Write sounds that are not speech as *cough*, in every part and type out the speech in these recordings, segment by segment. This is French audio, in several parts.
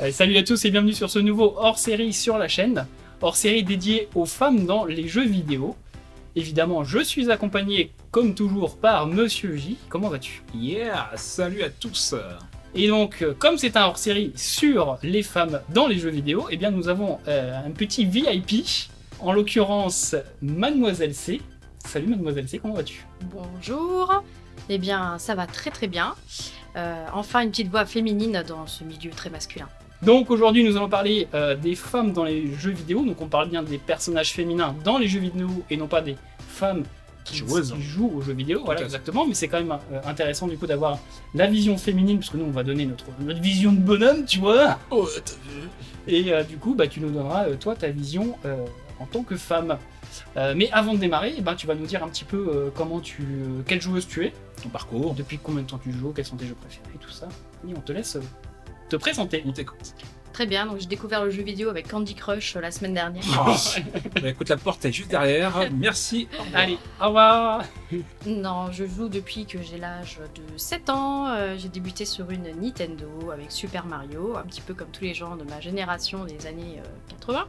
Euh, salut à tous et bienvenue sur ce nouveau hors-série sur la chaîne, hors-série dédié aux femmes dans les jeux vidéo. Évidemment, je suis accompagné comme toujours par Monsieur J. Comment vas-tu? Yeah, salut à tous. Et donc, euh, comme c'est un hors-série sur les femmes dans les jeux vidéo, eh bien nous avons euh, un petit VIP, en l'occurrence Mademoiselle C. Salut Mademoiselle C, comment vas-tu? Bonjour. Eh bien, ça va très très bien. Euh, enfin, une petite voix féminine dans ce milieu très masculin. Donc aujourd'hui, nous allons parler euh, des femmes dans les jeux vidéo. Donc on parle bien des personnages féminins dans les jeux vidéo et non pas des femmes qui, jouent aux jeux vidéo. Voilà, exactement. Mais c'est quand même euh, intéressant du coup d'avoir la vision féminine, parce que nous on va donner notre, notre vision de bonhomme, tu vois. Oh, t'as vu Et euh, du coup, bah, tu nous donneras toi ta vision en tant que femme. Euh, mais avant de démarrer, eh ben, tu vas nous dire un petit peu euh, comment tu, euh, quelle joueuse tu es, Ton parcours, depuis combien de temps tu joues, quels sont tes jeux préférés, tout ça. Et on te laisse te présenter. on t'écoute. Très bien, donc j'ai découvert le jeu vidéo avec Candy Crush euh, la semaine dernière. Oh. *laughs* Bah, écoute, la porte est juste derrière. Merci. Allez, au revoir. Non, je joue depuis que j'ai l'âge de 7 ans. Euh, j'ai débuté sur une Nintendo avec Super Mario, un petit peu comme tous les gens de ma génération des années euh, 80.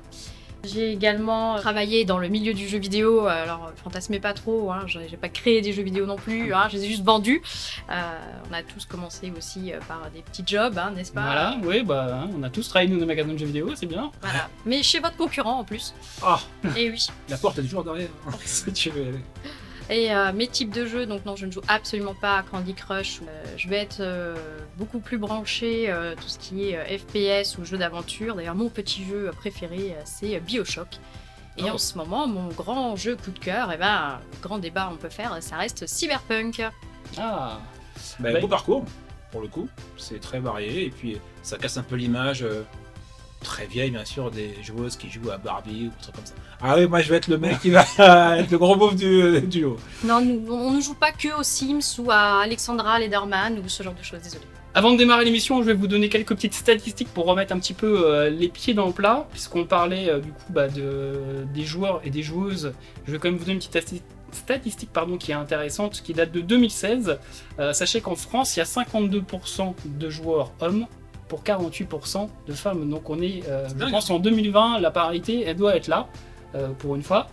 J'ai également travaillé dans le milieu du jeu vidéo, alors fantasmez pas trop, hein, j'ai pas créé des jeux vidéo non plus, hein, je les ai juste vendus. Euh, on a tous commencé aussi euh, par des petits jobs, hein, n'est-ce pas? Voilà, oui, bah, hein, on a tous travaillé dans les magasins de jeux vidéo, c'est bien. Voilà. Mais chez votre concurrent en plus. Ah, Et oui. la porte est toujours derrière. *laughs* si tu veux aller. Et euh, mes types de jeux, donc non, je ne joue absolument pas à Candy Crush. Euh, je vais être euh, beaucoup plus branché euh, tout ce qui est euh, FPS ou jeu d'aventure. D'ailleurs, mon petit jeu préféré, euh, c'est Bioshock. Et Oh. en ce moment, mon grand jeu coup de cœur, et ben, grand débat on peut faire, ça reste Cyberpunk. Ah, Bah, Bah, beau parcours, pour le coup. C'est très varié. Et puis, ça casse un peu l'image euh, très vieille, bien sûr, des joueuses qui jouent à Barbie ou des trucs comme ça. Ah oui, moi, je vais être le mec qui va *laughs* être le gros beauf du, du lot. Non, nous- on ne joue pas que aux Sims ou à Alexandra Lederman ou ce genre de choses, désolé. Avant de démarrer l'émission, je vais vous donner quelques petites statistiques pour remettre un petit peu euh, les pieds dans le plat, puisqu'on parlait euh, du coup bah, de, des joueurs et des joueuses. Je vais quand même vous donner une petite stati- statistique pardon, qui est intéressante, qui date de 2016. Euh, sachez qu'en France, il y a 52% de joueurs hommes pour 48% de femmes. Donc on est, euh, je pense en 2020, la parité, elle doit être là, euh, pour une fois.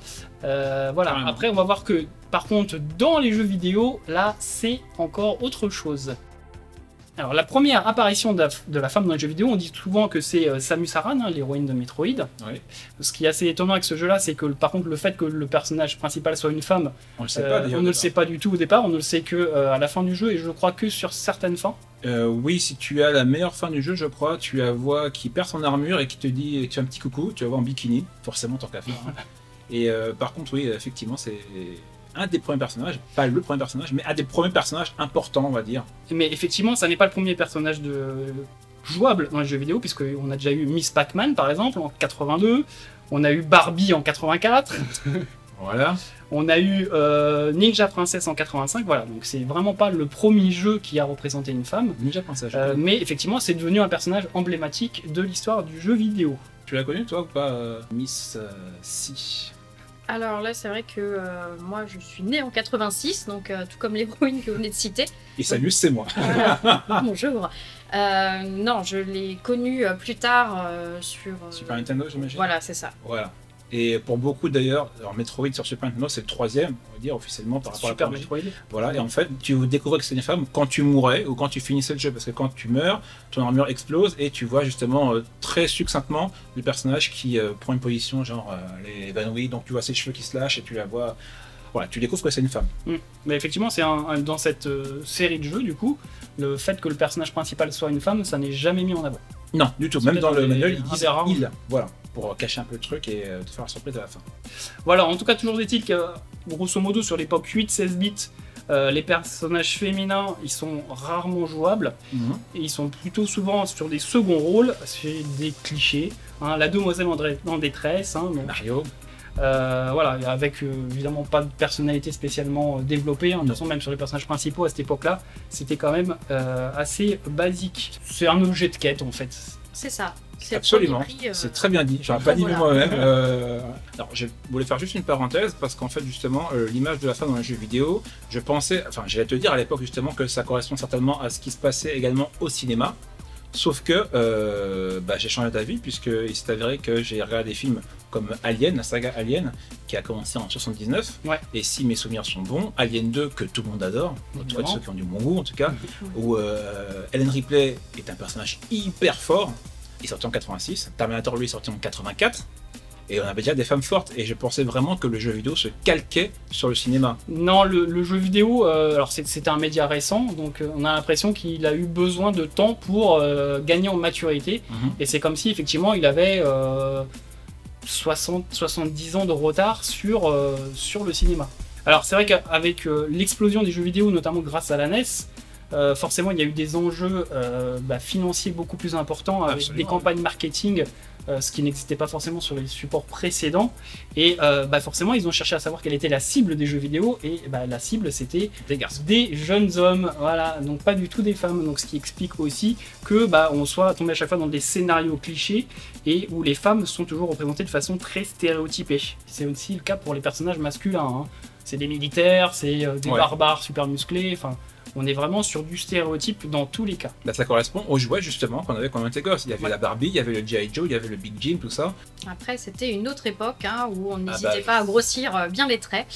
Euh, voilà, Carrément. après on va voir que par contre, dans les jeux vidéo, là, c'est encore autre chose. Alors, la première apparition de la, de la femme dans les jeux vidéo, on dit souvent que c'est euh, Samus Aran, hein, l'héroïne de Metroid. Ouais. Ce qui est assez étonnant avec ce jeu-là, c'est que par contre, le fait que le personnage principal soit une femme, On le sait euh, pas, d'ailleurs. on ne le sait pas du tout au départ, on ne le sait que euh, à la fin du jeu, et je crois que sur certaines fins. Oui, si tu as la meilleure fin du jeu, je crois, tu la vois qui perd son armure et qui te dit, tu as un petit coucou, tu la vois en bikini, forcément tant qu'à faire. hein. *laughs* Et par contre, oui, effectivement, c'est un des premiers personnages, pas le premier personnage, mais un des premiers personnages importants, on va dire. Mais effectivement, ça n'est pas le premier personnage de jouable dans les jeux vidéo, puisqu'on a déjà eu Miss Pac-Man par exemple en 82, on a eu Barbie en 84, *laughs* Voilà. on a eu euh, Ninja Princess en 85, voilà, donc c'est vraiment pas le premier jeu qui a représenté une femme. Ninja Princess. Euh, mais effectivement, c'est devenu un personnage emblématique de l'histoire du jeu vidéo. Tu l'as connu, toi, ou pas, euh, Miss Si? Alors là, c'est vrai que euh, moi, je suis née en 86, donc euh, tout comme l'héroïne que vous venez de citer. Et Samus, c'est moi. Voilà. *laughs* Bonjour. Euh, non, je l'ai connu euh, plus tard sur. Super Nintendo, j'imagine. Voilà, c'est ça. Voilà. Et pour beaucoup d'ailleurs, alors Metroid sur Super Nintendo, c'est le troisième, on va dire, officiellement par rapport Super à la. Metroid. Voilà, et en fait, tu découvrais que c'était une femme quand tu mourais ou quand tu finissais le jeu, parce que quand tu meurs, ton armure explose et tu vois justement euh, très succinctement le personnage qui euh, prend une position genre euh, est évanouie, donc tu vois ses cheveux qui se lâchent et tu la vois. Voilà, tu découvres que c'est une femme. Mais effectivement, c'est un, un- dans cette euh, série de jeux, du coup, le fait que le personnage principal soit une femme, ça n'est jamais mis en avant. Non, du tout. Même dans le manuel, ils disent des rares. il. Voilà, pour cacher un peu le truc et euh, te faire la surprise à la fin. Voilà, en tout cas, toujours est-il que, grosso modo, sur l'époque 8-16 bits, euh, les personnages féminins, ils sont rarement jouables. Et ils sont plutôt souvent sur des seconds rôles, c'est des clichés. hein, la demoiselle en, détresse, hein, donc, Mario, euh, voilà, avec euh, évidemment pas de personnalité spécialement euh, développée. hein. De toute façon, même sur les personnages principaux à cette époque-là, c'était quand même euh, assez basique. C'est un objet de quête en fait. C'est ça. C'est Absolument, euh, c'est très bien dit. J'aurais pas dit voilà. moi-même. Euh, *laughs* Alors, je voulais faire juste une parenthèse parce qu'en fait, justement, euh, l'image de la femme dans les jeux vidéo, je pensais, enfin, j'allais te dire à l'époque justement que ça correspond certainement à ce qui se passait également au cinéma. Sauf que euh, bah, j'ai changé d'avis puisqu'il s'est avéré que j'ai regardé des films comme Alien, la saga Alien, qui a commencé en 79. Ouais. Et si mes souvenirs sont bons, Alien 2, que tout le monde adore, en tout cas Évidemment. ceux qui ont du bon goût en tout cas, où euh, Ellen Ripley est un personnage hyper fort. Il est sorti en 86. Terminator, lui, est sorti en 84. Et on avait déjà des femmes fortes. Et je pensais vraiment que le jeu vidéo se calquait sur le cinéma. Non, le, le jeu vidéo, euh, alors c'est- c'était un média récent, donc euh, on a l'impression qu'il a eu besoin de temps pour euh, gagner en maturité. Mhm. Et c'est comme si effectivement il avait euh, 60, 70 ans de retard sur, euh, sur le cinéma. Alors c'est vrai qu'avec euh, l'explosion des jeux vidéo, notamment grâce à la NES, euh, forcément il y a eu des enjeux euh, bah, financiers beaucoup plus importants avec Absolument. des campagnes marketing, euh, ce qui n'existait pas forcément sur les supports précédents. Et euh, bah, forcément ils ont cherché à savoir quelle était la cible des jeux vidéo, et bah, la cible c'était Des garçons. des jeunes hommes, voilà, donc pas du tout des femmes, donc ce qui explique aussi que bah, on soit tombé à chaque fois dans des scénarios clichés et où les femmes sont toujours représentées de façon très stéréotypée. C'est aussi le cas pour les personnages masculins. hein. C'est des militaires, c'est euh, des Ouais. barbares super musclés, enfin, on est vraiment sur du stéréotype dans tous les cas. Bah, ça correspond aux jouets justement qu'on avait quand on était gosse. Il y avait Ouais. la Barbie, il y avait le G.I. Joe, il y avait le Big Jim, tout ça. Après, c'était une autre époque hein, où on n'hésitait bah pas à grossir euh, bien les traits.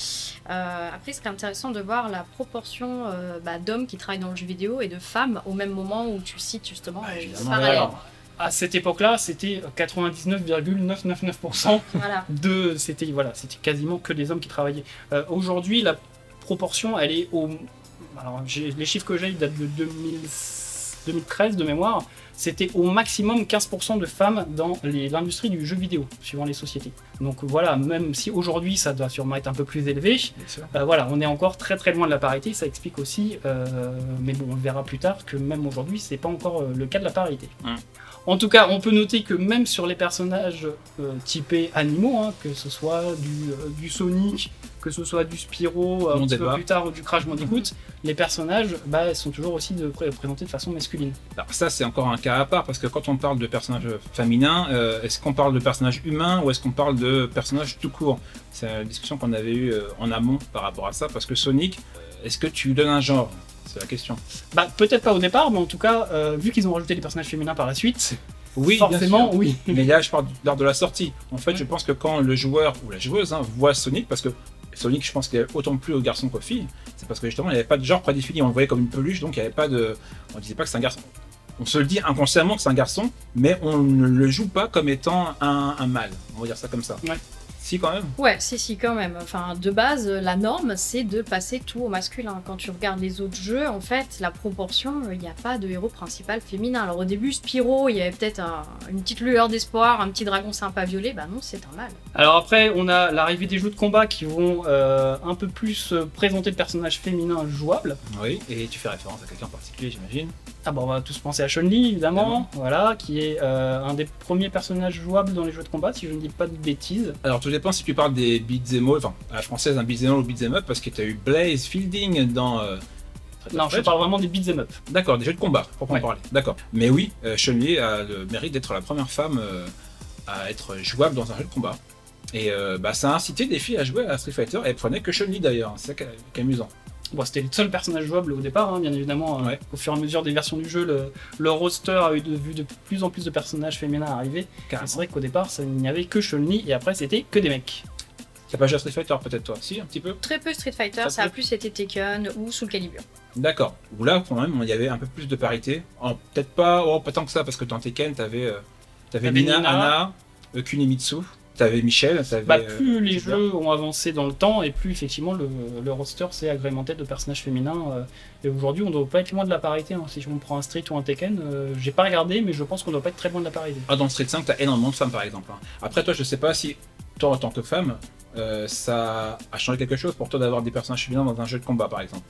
Euh, après, ce qui est intéressant de voir la proproportion euh, bah, d'hommes qui travaillent dans le jeu vidéo et de femmes au même moment où tu cites justement évidemment, parallèle. Alors, à cette époque-là, c'était 99,999% Voilà. de c'était voilà c'était quasiment que des hommes qui travaillaient Euh, aujourd'hui la proportion elle est au alors les chiffres que j'ai datent de 2000 2013 de mémoire. C'était au maximum 15% de femmes dans l'industrie du jeu vidéo suivant les sociétés. Donc voilà même si aujourd'hui ça doit sûrement être un peu plus élevé euh, voilà on est encore très très loin de la parité. Ça explique aussi euh, mais bon on verra plus tard que même aujourd'hui c'est pas encore euh, le cas de la parité. En tout cas, on peut noter que même sur les personnages euh, typés animaux, hein, que ce soit du, du Sonic, que ce soit du Spyro, un petit peu plus tard, ou du Crash Bandicoot, les personnages bah, sont toujours aussi de, pré- présentés de façon masculine. Alors ça c'est encore un cas à part parce que quand on parle de personnages féminins, euh, est-ce qu'on parle de personnages humains ou est-ce qu'on parle de personnages tout court? C'est une discussion qu'on avait eue euh, en amont par rapport à ça parce que Sonic, euh, est-ce que tu lui donnes un genre? C'est la question. Bah, peut-être pas au départ, mais en tout cas, euh, vu qu'ils ont rajouté les personnages féminins par la suite, Oui, forcément, oui. Mais là, je parle lors de la sortie. En fait, je pense que quand le joueur ou la joueuse hein, voit Sonic, parce que Sonic, je pense qu'il y autant plus aux garçons qu'aux filles, c'est parce que justement, il n'y avait pas de genre prédéfini. On le voyait comme une peluche, donc il n'y avait pas de. On disait pas que c'est un garçon. On se le dit inconsciemment que c'est un garçon, mais on ne le joue pas comme étant un, un mâle. On va dire ça comme ça. Si, quand même. Ouais, si, si, quand même. Enfin, de base, la norme, c'est de passer tout au masculin. Quand tu regardes les autres jeux, en fait, la proportion, il n'y a pas de héros principal féminin. Alors au début, Spyro, il y avait peut-être un- une petite lueur d'espoir, un petit dragon sympa violet. Bah non, c'est un mâle. Alors après, on a l'arrivée des jeux de combat qui vont euh, un peu plus euh, présenter le personnage féminin jouable. Oui. Et tu fais référence à quelqu'un en particulier, j'imagine. Ah bon, on va tous penser à Chun-Li, évidemment, voilà, qui est euh, un des premiers personnages jouables dans les jeux de combat, si je ne dis pas de bêtises. Alors, tout dépend si tu parles des beat'em all, enfin, à la française, un beat'em all ou beat'em up, parce que tu as eu Blaze Fielding dans. euh, Non, je parle vraiment des beat'em up. D'accord, des jeux de combat, pour Ouais. parler. D'accord. Mais oui, euh, Chun-Li a le mérite d'être la première femme euh, à être jouable dans un jeu de combat. Et euh, bah, ça a incité des filles à jouer à Street Fighter, et elles prenaient que Chun-Li d'ailleurs, c'est ça qui est amusant. Bon, c'était le seul personnage jouable au départ, hein, bien évidemment. euh, Ouais. Au fur et à mesure des versions du jeu, le, le roster a eu de, vu de plus en plus de personnages féminins arriver. Et C'est vrai qu'au départ, ça, il n'y avait que Chun-Li, et après, c'était que des mecs. T'as pas joué à Street Fighter peut-être toi? Si, un petit peu Très peu Street Fighter, Ça ça, a plus été Taken ou Soul Calibur. D'accord. Où là, quand même, il y avait un peu plus de parité. Peut-être pas, oh, pas tant que ça, parce que dans Tekken, t'avais euh, t'avais Nina. Anna, euh, Kunimitsu, t'avais Michel, t'avais. Bah, euh, plus les jeux ont avancé dans le temps, et plus effectivement le, le roster s'est agrémenté de personnages féminins. euh, et aujourd'hui, on doit pas être loin de la parité. hein. Si on prend un Street ou un Tekken, euh, j'ai pas regardé, mais je pense qu'on doit pas être très loin de la parité. Ah, dans Street 5, t'as énormément de femmes par exemple. hein. Après, toi, je sais pas si, toi en tant que femme, euh, ça a changé quelque chose pour toi d'avoir des personnages féminins dans un jeu de combat par exemple?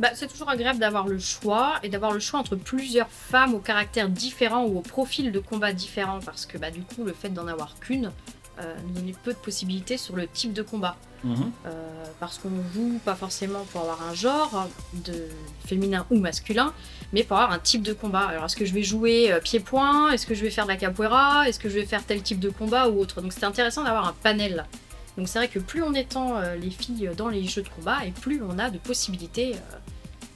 Bah, c'est toujours agréable d'avoir le choix et d'avoir le choix entre plusieurs femmes au caractère différent ou au profil de combat différent parce que bah, du coup le fait d'en avoir qu'une nous donnait peu de possibilités sur le type de combat. Euh, parce qu'on joue pas forcément pour avoir un genre de féminin ou masculin, mais pour avoir un type de combat. Alors est-ce que je vais jouer euh, pied-point? Est-ce que je vais faire de la capoeira? Est-ce que je vais faire tel type de combat ou autre? Donc c'était intéressant d'avoir un panel. Donc c'est vrai que plus on étend euh, les filles dans les jeux de combat et plus on a de possibilités euh,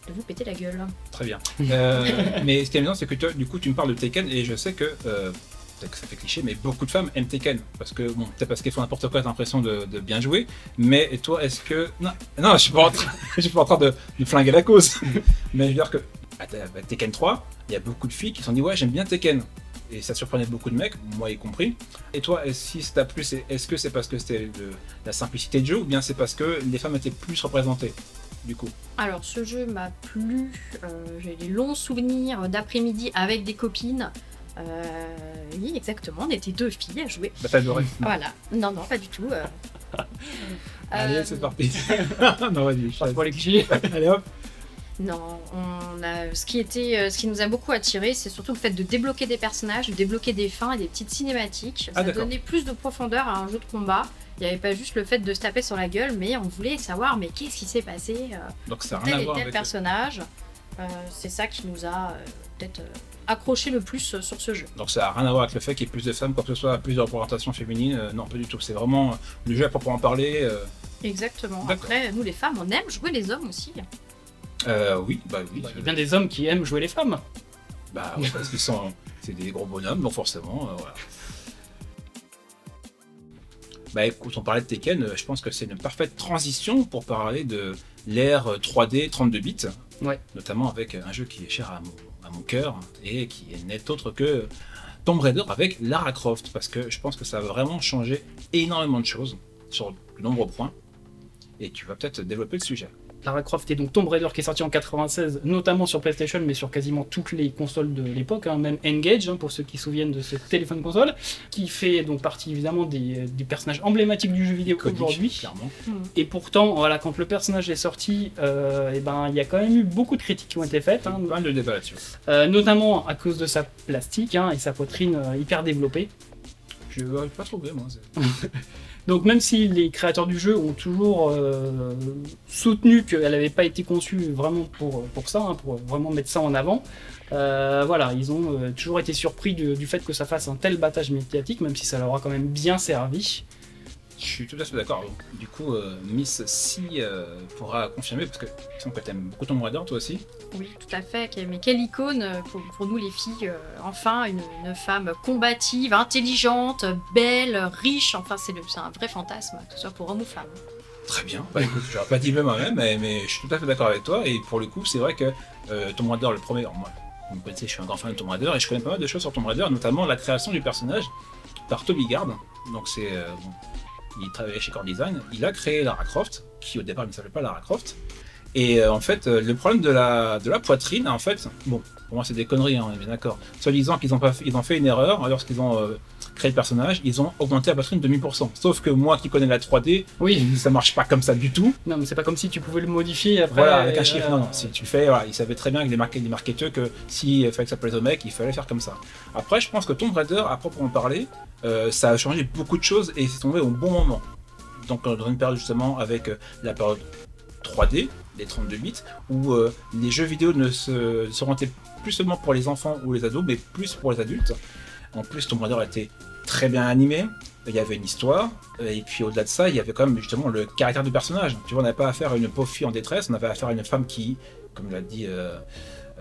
de vous péter la gueule. Très bien. Euh, *laughs* mais ce qui est amusant, c'est que toi, du coup, tu me parles de Taken et je sais que, euh, peut-être que ça fait cliché, mais beaucoup de femmes aiment Taken. Parce que, bon, peut-être parce qu'elles font n'importe quoi, t'as l'impression de, bien jouer. Mais toi, est-ce que. Non, non je suis pas en train, *laughs* suis pas en train de, flinguer la cause. *laughs* mais je veux dire que, ta- à Taken 3, il y a beaucoup de filles qui se sont dit, ouais, j'aime bien Taken. Et ça surprenait beaucoup de mecs, moi y compris. Et toi, si ça t'a plu, est-ce que c'est parce que c'était la simplicité de jeu ou bien c'est parce que les femmes étaient plus représentées du coup? Alors, ce jeu m'a plu. euh, J'ai des longs souvenirs d'après-midi avec des copines. Euh, oui, exactement. On était deux filles à jouer. Bah t'as adoré. Voilà. Non, non, pas du tout. euh. *laughs* Allez, Euh, c'est parti. *laughs* non, vas-y. je Pas te pour les clichés. laisse. *laughs* Allez hop. Non, on a, ce, qui était, euh, ce qui nous a beaucoup attiré, c'est surtout le fait de débloquer des personnages, de débloquer des fins et des petites cinématiques. Ah, Ça d'accord. donnait plus de profondeur à un jeu de combat. Il n'y avait pas juste le fait de se taper sur la gueule, mais on voulait savoir mais qu'est-ce qui s'est passé euh, Donc ça n'a tel rien à et voir tel avec. personnage. Euh, c'est ça qui nous a euh, peut-être euh, accroché le plus euh, sur ce jeu. Donc ça n'a rien à voir avec le fait qu'il y ait plus de femmes, quoi que ce soit, plus de représentation féminine. euh, non, pas du tout. C'est vraiment euh, le jeu à proprement parler. euh, Exactement. Après, nous les femmes, on aime jouer les hommes aussi. euh, oui, bah oui. Bah, Il y a bien des hommes qui aiment jouer les femmes. Bah ouais, parce qu'ils sont, c'est des gros bonhommes, donc forcément, euh, voilà. Bah écoute, on parlait de Tekken, je pense que c'est une parfaite transition pour parler de l'ère euh, 3D 32 bits, Ouais. notamment avec un jeu qui est cher à mon, mon cœur et qui est net autre que Tomb Raider avec Lara Croft, parce que je pense que ça va vraiment changer énormément de choses sur de nombreux points, et tu vas peut-être développer le sujet. Lara Croft est donc Tomb Raider qui est sorti en 96, notamment sur PlayStation, mais sur quasiment toutes les consoles de l'époque, hein, même Engage, hein, pour ceux qui se souviennent de ce téléphone console, qui fait donc partie évidemment des, des personnages emblématiques du jeu vidéo aujourd'hui. Et pourtant, voilà, quand le personnage est sorti, euh, eh ben, il y a quand même eu beaucoup de critiques qui ont été faites, hein, Pas de débat là-dessus. euh, notamment à cause de sa plastique et sa poitrine euh, hyper développée. Je pas trouvé, moi. *laughs* Donc même si les créateurs du jeu ont toujours euh, soutenu qu'elle n'avait pas été conçue vraiment pour, pour ça, hein, pour vraiment mettre ça en avant, euh, voilà, ils ont euh, toujours été surpris du, du fait que ça fasse un tel battage médiatique, même si ça leur a quand même bien servi. Je suis tout à fait d'accord. Du coup, euh, Miss Si euh, pourra confirmer, parce que il semble que tu aimes beaucoup Tomb Raider, toi aussi. Oui, tout à fait. Mais quelle icône euh, pour, pour nous les filles. euh, enfin, une, une femme combative, intelligente, belle, riche. Enfin, c'est un vrai fantasme, que ce soit pour homme ou femme. Très bien. Bah écoute, j'aurais pas dit le moi-même, mais, mais je suis tout à fait d'accord avec toi. Et pour le coup, c'est vrai que euh, Tomb Raider, le premier, moi, vous me connaissez, je suis un grand fan de Tomb Raider, et je connais pas mal de choses sur Tomb Raider, notamment la création du personnage par Toby Gard. Donc c'est... euh, bon, il travaillait chez Core Design. Il a créé Lara Croft, qui au départ ne s'appelait pas Lara Croft. Et euh, en fait, euh, le problème de la, de la poitrine, en fait, bon, pour moi c'est des conneries, hein, on est bien d'accord. Soi-disant qu'ils ont, pas fait- ils ont fait une erreur lorsqu'ils ont euh, créé le personnage, ils ont augmenté la poitrine de 1000%. Sauf que moi qui connais la 3D, Oui, ça marche pas comme ça du tout. non, mais c'est pas comme si tu pouvais le modifier après. Voilà, avec un chiffre. Non, non, si tu fais, voilà, ils savaient très bien que les, market- les marketeurs que s'il fallait que ça plaise aux mecs, il fallait faire comme ça. Après, je pense que Tomb Raider, à proprement parler, euh, ça a changé beaucoup de choses et c'est tombé au bon moment. Donc, dans une période justement avec euh, la période 3D, les 32 bits, où euh, les jeux vidéo ne se, se plus seulement pour les enfants ou les ados, mais plus pour les adultes. En plus, Tomb Raider était très bien animé, il y avait une histoire, et puis au-delà de ça, il y avait quand même justement le caractère du personnage. Tu vois, on n'avait pas affaire à une pauvre fille en détresse, on avait affaire à une femme qui, comme l'a dit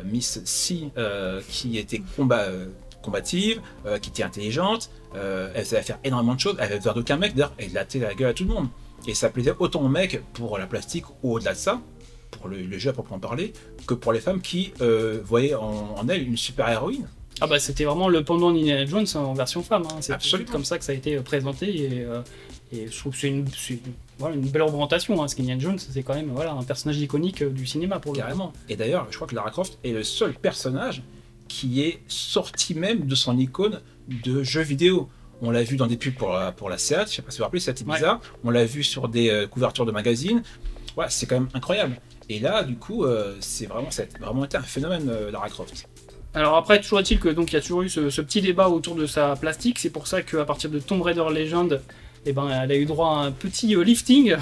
Miss euh, qui était combat, combative, qui était intelligente, euh, elle savait faire énormément de choses, elle avait besoin d'aucun mec, d'ailleurs, elle latait la gueule à tout le monde. Et ça plaisait autant aux mecs pour la plastique ou au-delà de ça, pour le, le jeu à proprement parler, que pour les femmes qui euh, voyaient en, en elle une super héroïne. Ah bah c'était vraiment le pendant d'Indiana Jones en version femme. Hein. C'est Absolument. comme ça que ça a été euh, présenté et, euh, et je trouve que c'est une, c'est une- voilà, une belle représentation. Hein. Parce qu'Indiana Jones c'est quand même voilà, un personnage iconique du cinéma pour le coup. Carrément. Et d'ailleurs, je crois que Lara Croft est le seul personnage qui est sorti même de son icône de jeu vidéo. On l'a vu dans des pubs pour la, pour la Seat, je sais pas si vous vous rappelez, Seat Ibiza. On l'a vu sur des euh, couvertures de magazines. Ouais, c'est quand même incroyable. Et là, du coup, euh, c'est vraiment, ça a vraiment été un phénomène, euh, Lara Croft. Alors après, toujours est-il que donc il y a toujours eu ce, ce petit débat autour de sa plastique. C'est pour ça qu'à partir de Tomb Raider Legend, eh ben, elle a eu droit à un petit euh, lifting.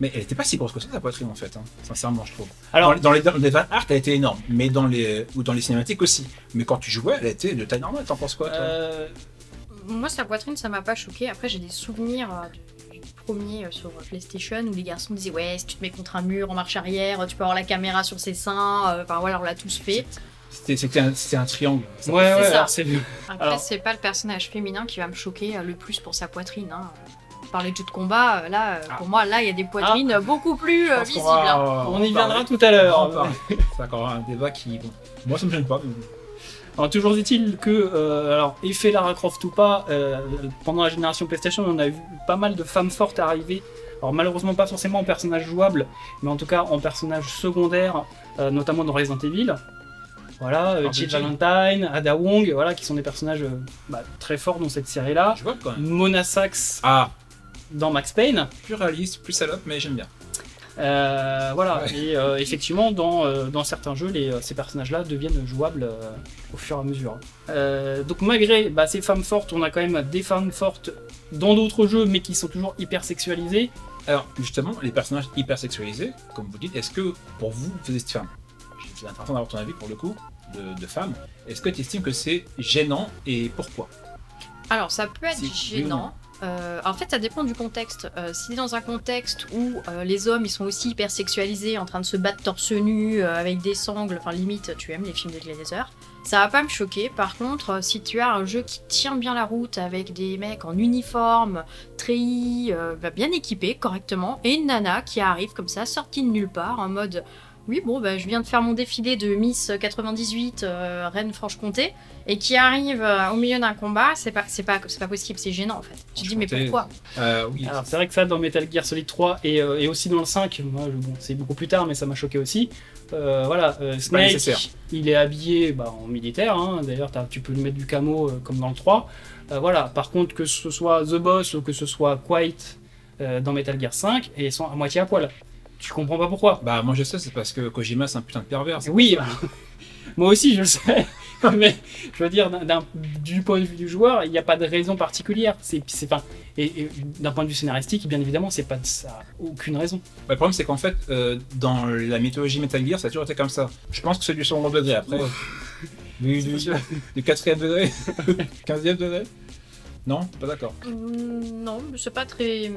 Mais elle était pas si grosse que ça, sa poitrine, en fait, hein, sincèrement, je trouve. Alors, dans, les, dans les van art, elle était énorme, mais dans les, ou dans les cinématiques aussi. Mais quand tu jouais, elle était de taille normale, t'en penses quoi, toi? Euh, Moi, sa poitrine, ça m'a pas choqué. Après, j'ai des souvenirs euh, du, premier euh, sur PlayStation où les garçons disaient ouais si tu te mets contre un mur en marche arrière, tu peux avoir la caméra sur ses seins. euh, Enfin voilà, on l'a tous fait. C'était c'était un, un triangle. Ouais, ouais, ça. alors c'est Après, c'est pas le personnage féminin qui va me choquer le plus pour sa pointine. Hein. Parler de jeu de combat, euh, là, euh, Ah. pour moi, là, il y a des poitrines beaucoup plus euh, visibles. va- hein. On y en viendra tout à l'heure. *laughs* C'est encore un débat qui. Bon, moi, ça me gêne pas. mais. Alors, toujours est-il que, euh, alors, effet Lara Croft ou pas, euh, pendant la génération PlayStation, on a vu pas mal de femmes fortes arriver. Alors, malheureusement, pas forcément en personnage jouable, mais en tout cas en personnage secondaire, euh, notamment dans Resident Evil. Voilà, euh, Jill Jill. Valentine, Ada Wong, voilà, qui sont des personnages euh, bah, très forts dans cette série-là. Je vois quand même. Mona Sachs Ah, dans Max Payne. plus réaliste, plus salope, mais j'aime bien. Euh, voilà, Ouais. et euh, effectivement, dans, euh, dans certains jeux, les, ces personnages-là deviennent jouables euh, au fur et à mesure. Euh, donc, malgré bah, ces femmes fortes, on a quand même des femmes fortes dans d'autres jeux, mais qui sont toujours hyper sexualisées. Alors, justement, les personnages hyper sexualisés, comme vous dites, est-ce que pour vous, vous êtes femme? C'est intéressant d'avoir ton avis pour le coup, de, de femme. Est-ce que tu estimes que c'est gênant et pourquoi? Alors, ça peut être gênant. Euh, en fait, ça dépend du contexte. Euh, si dans un contexte où euh, les hommes ils sont aussi hyper sexualisés, en train de se battre torse nu euh, avec des sangles, enfin limite, tu aimes les films de gladiateurs, ça va pas me choquer. Par contre, si tu as un jeu qui tient bien la route avec des mecs en uniforme, treillis, bah, bien équipés correctement, et une nana qui arrive comme ça, sortie de nulle part, en mode oui, bon, bah, je viens de faire mon défilé de Miss 98 euh, Rennes-Franche-Comté et qui arrive euh, au milieu d'un combat, c'est pas, c'est pas, c'est pas possible, c'est gênant en fait. Tu te dis, mais pourquoi euh, Oui. Alors, c'est vrai que ça, dans Metal Gear Solid 3 et, euh, et aussi dans le 5, moi, je- bon, c'est beaucoup plus tard, mais ça m'a choqué aussi. Euh, voilà, euh, Snake, nécessaire. il est habillé bah, en militaire, hein. d'ailleurs, tu peux lui mettre du camo euh, comme dans le 3. Euh, voilà, par contre, que ce soit The Boss ou que ce soit Quiet dans Metal Gear 5, et ils sont à moitié à poil. Tu comprends pas pourquoi Bah, moi je sais, c'est parce que Kojima c'est un putain de pervers. Oui, ça. *laughs* moi aussi je le sais, *laughs* mais je veux dire, du point de vue du joueur, il n'y a pas de raison particulière. C'est, c'est pas, et, et d'un point de vue scénaristique, bien évidemment, c'est pas ça, a aucune raison. Bah, le problème c'est qu'en fait, euh, dans la mythologie Metal Gear, ça a toujours été comme ça. Je pense que c'est du second degré après. *laughs* du, du, du quatrième degré Quinzième degré Non Pas d'accord. Mm, Non, c'est pas très.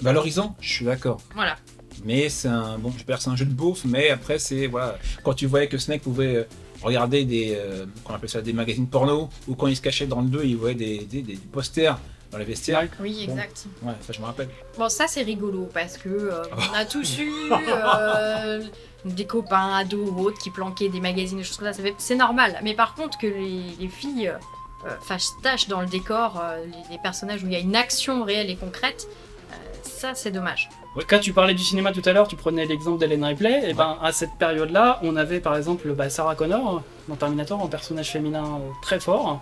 Valorisant Je suis d'accord. Voilà. Mais c'est un bon, je perds, c'est un jeu de beauf, mais après c'est voilà, quand tu voyais que Snake pouvait euh, regarder des, euh, qu'on appelle ça des magazines porno, ou quand il se cachait dans le 2, il voyait des, des, des posters dans les vestiaires. Oui, Bon. exact. Ouais, ça je me rappelle. Bon, ça c'est rigolo parce que euh, *laughs* on a tous eu euh, des copains, ados ou autres qui planquaient des magazines, des choses comme ça. C'est normal. Mais par contre, que les, les filles euh, fassent tâche dans le décor, euh, les, les personnages où il y a une action réelle et concrète, ça c'est dommage. Quand tu parlais du cinéma tout à l'heure, tu prenais l'exemple d'Ellen Ripley, et ben à cette période-là, on avait par exemple bah, Sarah Connor dans Terminator, un personnage féminin euh, très fort.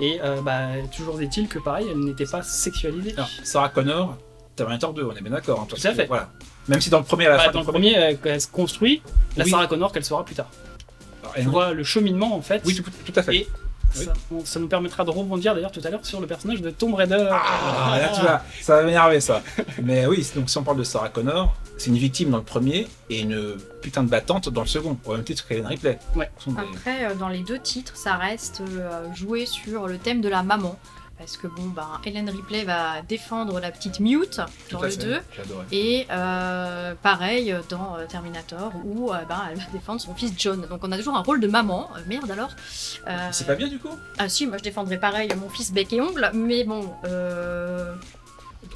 Et euh, bah, toujours est-il que pareil, elle n'était pas sexualisée. Alors, Sarah Connor, Terminator 2, on est bien d'accord. hein, Tout à que, fait. Voilà. Même si dans le premier, à la Bah, fin dans le premier, elle, elle se construit la Oui. Sarah Connor qu'elle sera plus tard. Alors, Tu elle- vois le cheminement en fait. Oui, tout, tout à fait. Et Oui. ça, on- ça nous permettra de rebondir d'ailleurs tout à l'heure sur le personnage de Tomb Raider. Ah, là, tu vois, ça va m'énerver ça. Mais oui, donc si on parle de Sarah Connor, c'est une victime dans le premier et une putain de battante dans le second, au même titre qu'Hélène Ripley. Ouais. Après, euh, dans les deux titres, ça reste euh, joué sur le thème de la maman. Parce que bon, ben, Helen Ripley va défendre la petite Mute dans le fait. 2. J'adorais. Et euh, pareil dans euh, Terminator où euh, ben, elle va défendre son fils John. Donc on a toujours un rôle de maman. Euh, merde alors. C'est pas bien du coup? Ah si, moi je défendrais pareil mon fils bec et ongle. Mais bon,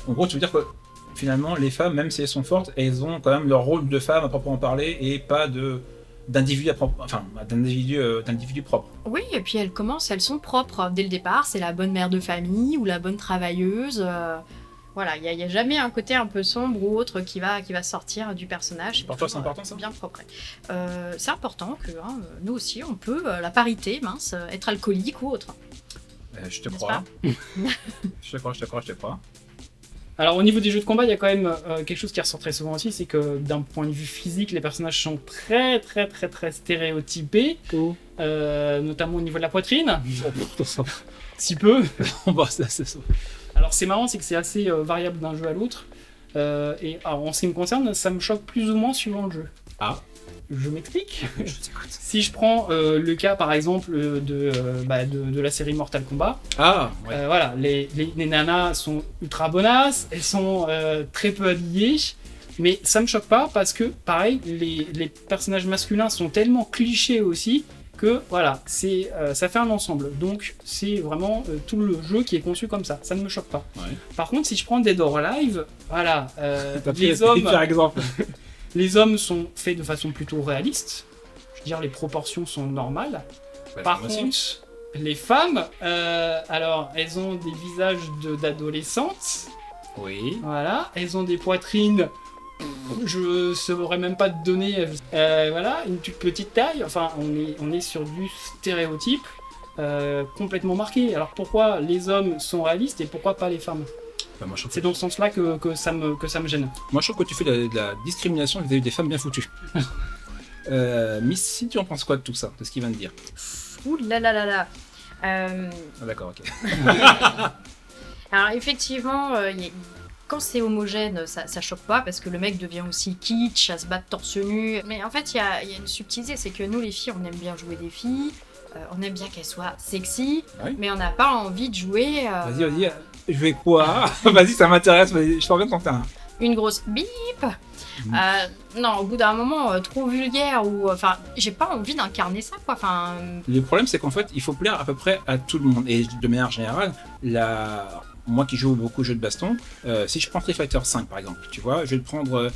En gros, tu veux dire que finalement, les femmes, même si elles sont fortes, elles ont quand même leur rôle de femme à proprement parler et pas de d'individu à propre, enfin euh, d'individu propre. oui, et puis elles commencent, elles sont propres dès le départ. C'est la bonne mère de famille ou la bonne travailleuse. euh, voilà, il n'y a, jamais un côté un peu sombre ou autre qui va, qui va sortir du personnage. Pour toi, c'est toujours, important, ça Bien propre. Euh, c'est important que hein, nous aussi, on peut, euh, la parité, mince, euh, être alcoolique ou autre. Euh, *laughs* je te crois. je te crois, je te crois, je te crois. Alors au niveau des jeux de combat, il y a quand même euh, quelque chose qui ressort très souvent aussi, c'est que d'un point de vue physique, les personnages sont très très très très stéréotypés, euh, notamment au niveau de la poitrine, *laughs* si peu. *laughs* Bon, ça, c'est ça. Alors c'est marrant, c'est que c'est assez euh, variable d'un jeu à l'autre. Euh, et alors, en ce qui me concerne, ça me choque plus ou moins suivant le jeu. Ah. Je m'explique. *laughs* Je. Si je prends euh, le cas par exemple euh, de, euh, bah, de, de la série Mortal Kombat, Ah, ouais. euh, voilà, les, les, les nanas sont ultra bonasses, elles sont euh, très peu habillées, mais ça me choque pas parce que pareil, les, les personnages masculins sont tellement clichés aussi que voilà, c'est ça fait un ensemble. Donc c'est vraiment tout le jeu qui est conçu comme ça. Ça ne me choque pas. Ouais. Par contre, si je prends Dead or Alive, voilà, *laughs* les le hommes, hyper exemple. *laughs* les hommes sont faits de façon plutôt réaliste. Je veux dire, les proportions sont normales. Bah, Par aussi. contre, les femmes, euh, alors, elles ont des visages de- d'adolescentes. Oui. Voilà, elles ont des poitrines. Je saurais même pas te donner. euh, voilà, une toute petite taille. Enfin, on est, on est sur du stéréotype euh, complètement marqué. Alors pourquoi les hommes sont réalistes et pourquoi pas les femmes? Bah, moi, je trouve C'est que- dans ce sens-là que, que ça me, que ça me gêne. moi, je trouve que tu fais de la, de la discrimination vis-à-vis des femmes bien foutues. *laughs* euh, Missy, tu en penses quoi de tout ça, de ce qu'il vient de dire Ouh là là là là. Euh, Ah, D'accord, ok. *laughs* alors effectivement, euh, y a- quand c'est homogène, ça, ça choque pas parce que le mec devient aussi kitsch à se battre torse nu. Mais en fait, il y a, il y a une subtilité, c'est que nous les filles, on aime bien jouer des filles, euh, on aime bien qu'elles soient sexy, Oui. mais on n'a pas envie de jouer. euh, Vas-y, vas-y. Je vais quoi? *laughs* Vas-y, ça m'intéresse. Je t'en viens de ton terrain. une grosse bip. Mhm. Euh, non, au bout d'un moment, euh, trop vulgaire ou enfin, j'ai pas envie d'incarner ça quoi. Enfin, euh, Le problème, c'est qu'en fait, il faut plaire à peu près à tout le monde. Et de manière générale, la... moi qui joue beaucoup aux jeux de baston, euh, si je prends Street Fighter 5 par exemple, tu vois, je vais prendre euh,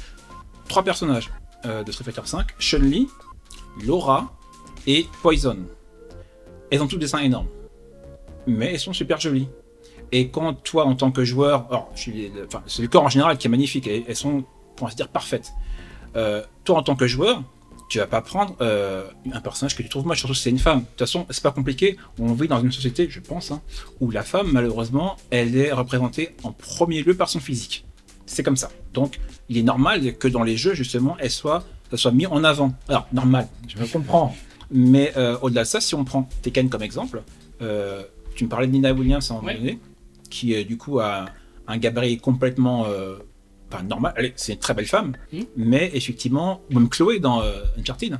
trois personnages euh, de Street Fighter 5 Chun-Li, Laura et Poison. Elles ont toutes des seins énormes. Mais elles sont super jolies. Et quand toi, en tant que joueur, alors, je suis- enfin, c'est le corps en général qui est magnifique, elles sont, pour ainsi dire, parfaites. Euh, toi, en tant que joueur, tu vas pas prendre euh, un personnage que tu trouves moche, surtout si c'est une femme. De toute façon, c'est pas compliqué. On vit dans une société, je pense, hein, où la femme, malheureusement, elle est représentée en premier lieu par son physique. C'est comme ça. Donc, il est normal que dans les jeux, justement, elle soit, ça soit mis en avant. Alors, normal, je me comprends. Mais euh, au-delà de ça, si on prend Tekken comme exemple, euh, tu me parlais de Nina Williams à un moment donné, qui euh, du coup a un gabarit complètement euh, normal. C'est une très belle femme, Mhm. mais effectivement, même Chloé dans euh, Uncharted,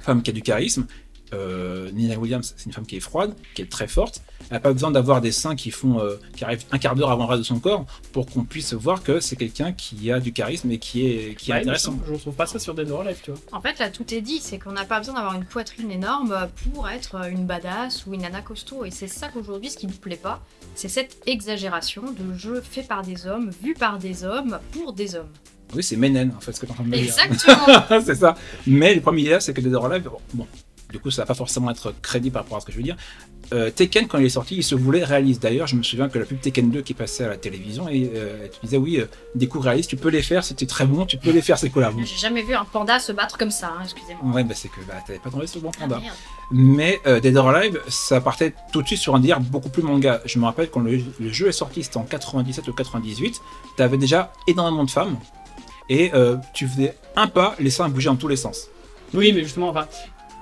femme qui a du charisme. Euh, Nina Williams, c'est une femme qui est froide, qui est très forte. Elle n'a pas besoin d'avoir des seins qui font, euh, qui arrivent un quart d'heure avant le reste de son corps pour qu'on puisse voir que c'est quelqu'un qui a du charisme et qui est, qui est Ouais, intéressant. Je retrouve pas ça sur Dead or Alive, tu vois. en fait là tout est dit, c'est qu'on n'a pas besoin d'avoir une poitrine énorme pour être une badass ou une nana costaud. Et c'est ça qu'aujourd'hui, ce qui nous plaît pas, c'est cette exagération de jeu fait par des hommes, vu par des hommes, pour des hommes. Oui, c'est Menen, en fait, ce que tu es en train de me dire. Exactement. *laughs* c'est ça. Mais le premier là, c'est que or Alive, bon, du coup, ça va pas forcément être crédible par rapport à ce que je veux dire. Euh, Tekken, quand il est sorti, il se voulait réaliste. D'ailleurs, je me souviens que la pub Tekken 2 qui passait à la télévision, et euh, tu disais, oui, euh, des coups réalistes, tu peux les faire, c'était très bon, tu peux les faire, ces coups-là. J'ai jamais vu un panda se battre comme ça, hein, excusez-moi. Ouais, bah c'est que bah, t'avais pas tombé sur le bon Ah, panda. merde. Mais euh, Dead or Alive, ça partait tout de suite sur un délire beaucoup plus manga. Je me rappelle quand le, le jeu est sorti, c'était en 97 ou 98, t'avais déjà énormément de femmes, et euh, tu faisais un pas, les seins bougeaient dans tous les sens. Oui, mais justement, enfin.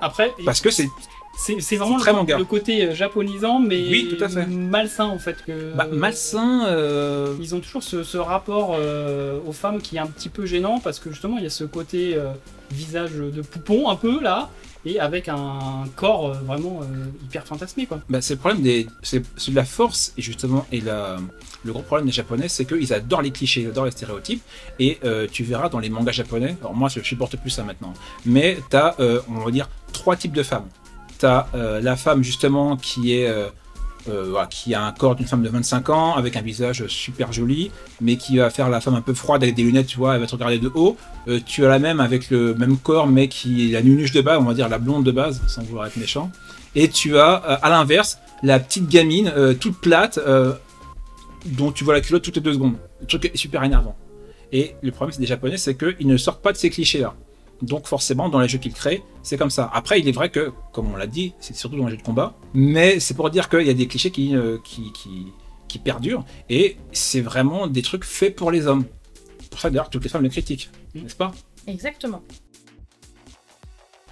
Après, Parce que c'est c'est vraiment très le, côté euh, japonisant, mais Oui, tout à fait. malsain en fait. Que, bah, malsain. euh, Ils ont toujours ce, ce rapport euh, aux femmes qui est un petit peu gênant parce que justement il y a ce côté euh, visage de poupon un peu là et avec un corps vraiment hyper fantasmé quoi. Bah, c'est le problème des. C'est la force, et justement, et la, le gros problème des Japonais, c'est qu'ils adorent les clichés, ils adorent les stéréotypes. Et tu verras dans les mangas japonais, alors moi je supporte plus ça maintenant, mais t'as, on va dire, trois types de femmes. T'as euh, la femme, justement, qui est. euh, euh, qui a un corps d'une femme de 25 ans, avec un visage super joli, mais qui va faire la femme un peu froide avec des lunettes, tu vois, elle va te regarder de haut. Tu as la même avec le même corps, mais qui est la nunuche de base, on va dire la blonde de base, sans vouloir être méchant. Et tu as, à l'inverse, la petite gamine, toute plate, dont tu vois la culotte toutes les deux secondes. Le truc est super énervant. Et le problème c'est des Japonais, c'est qu'ils ne sortent pas de ces clichés-là. Donc forcément, dans les jeux qu'ils créent, c'est comme ça. Après, il est vrai que, comme on l'a dit, c'est surtout dans les jeux de combat, mais c'est pour dire qu'il y a des clichés qui, euh, qui, qui, qui perdurent, et c'est vraiment des trucs faits pour les hommes. Pour ça, d'ailleurs, que toutes les femmes les critiquent, Mm. n'est-ce pas? Exactement.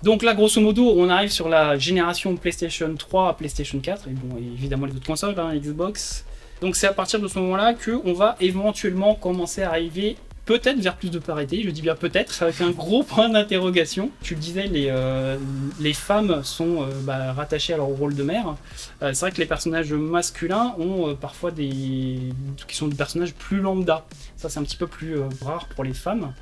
Donc là grosso modo on arrive sur la génération PlayStation 3 à PlayStation 4 et bon évidemment les autres consoles, hein, Xbox. Donc c'est à partir de ce moment-là que on va éventuellement commencer à arriver peut-être vers plus de parité. Je dis bien peut-être, avec un gros point d'interrogation. Tu le disais, les, euh, les femmes sont euh, bah, rattachées à leur rôle de mère. Euh, c'est vrai que les personnages masculins ont parfois des. qui sont des personnages plus lambda. Ça, c'est un petit peu plus rare pour les femmes.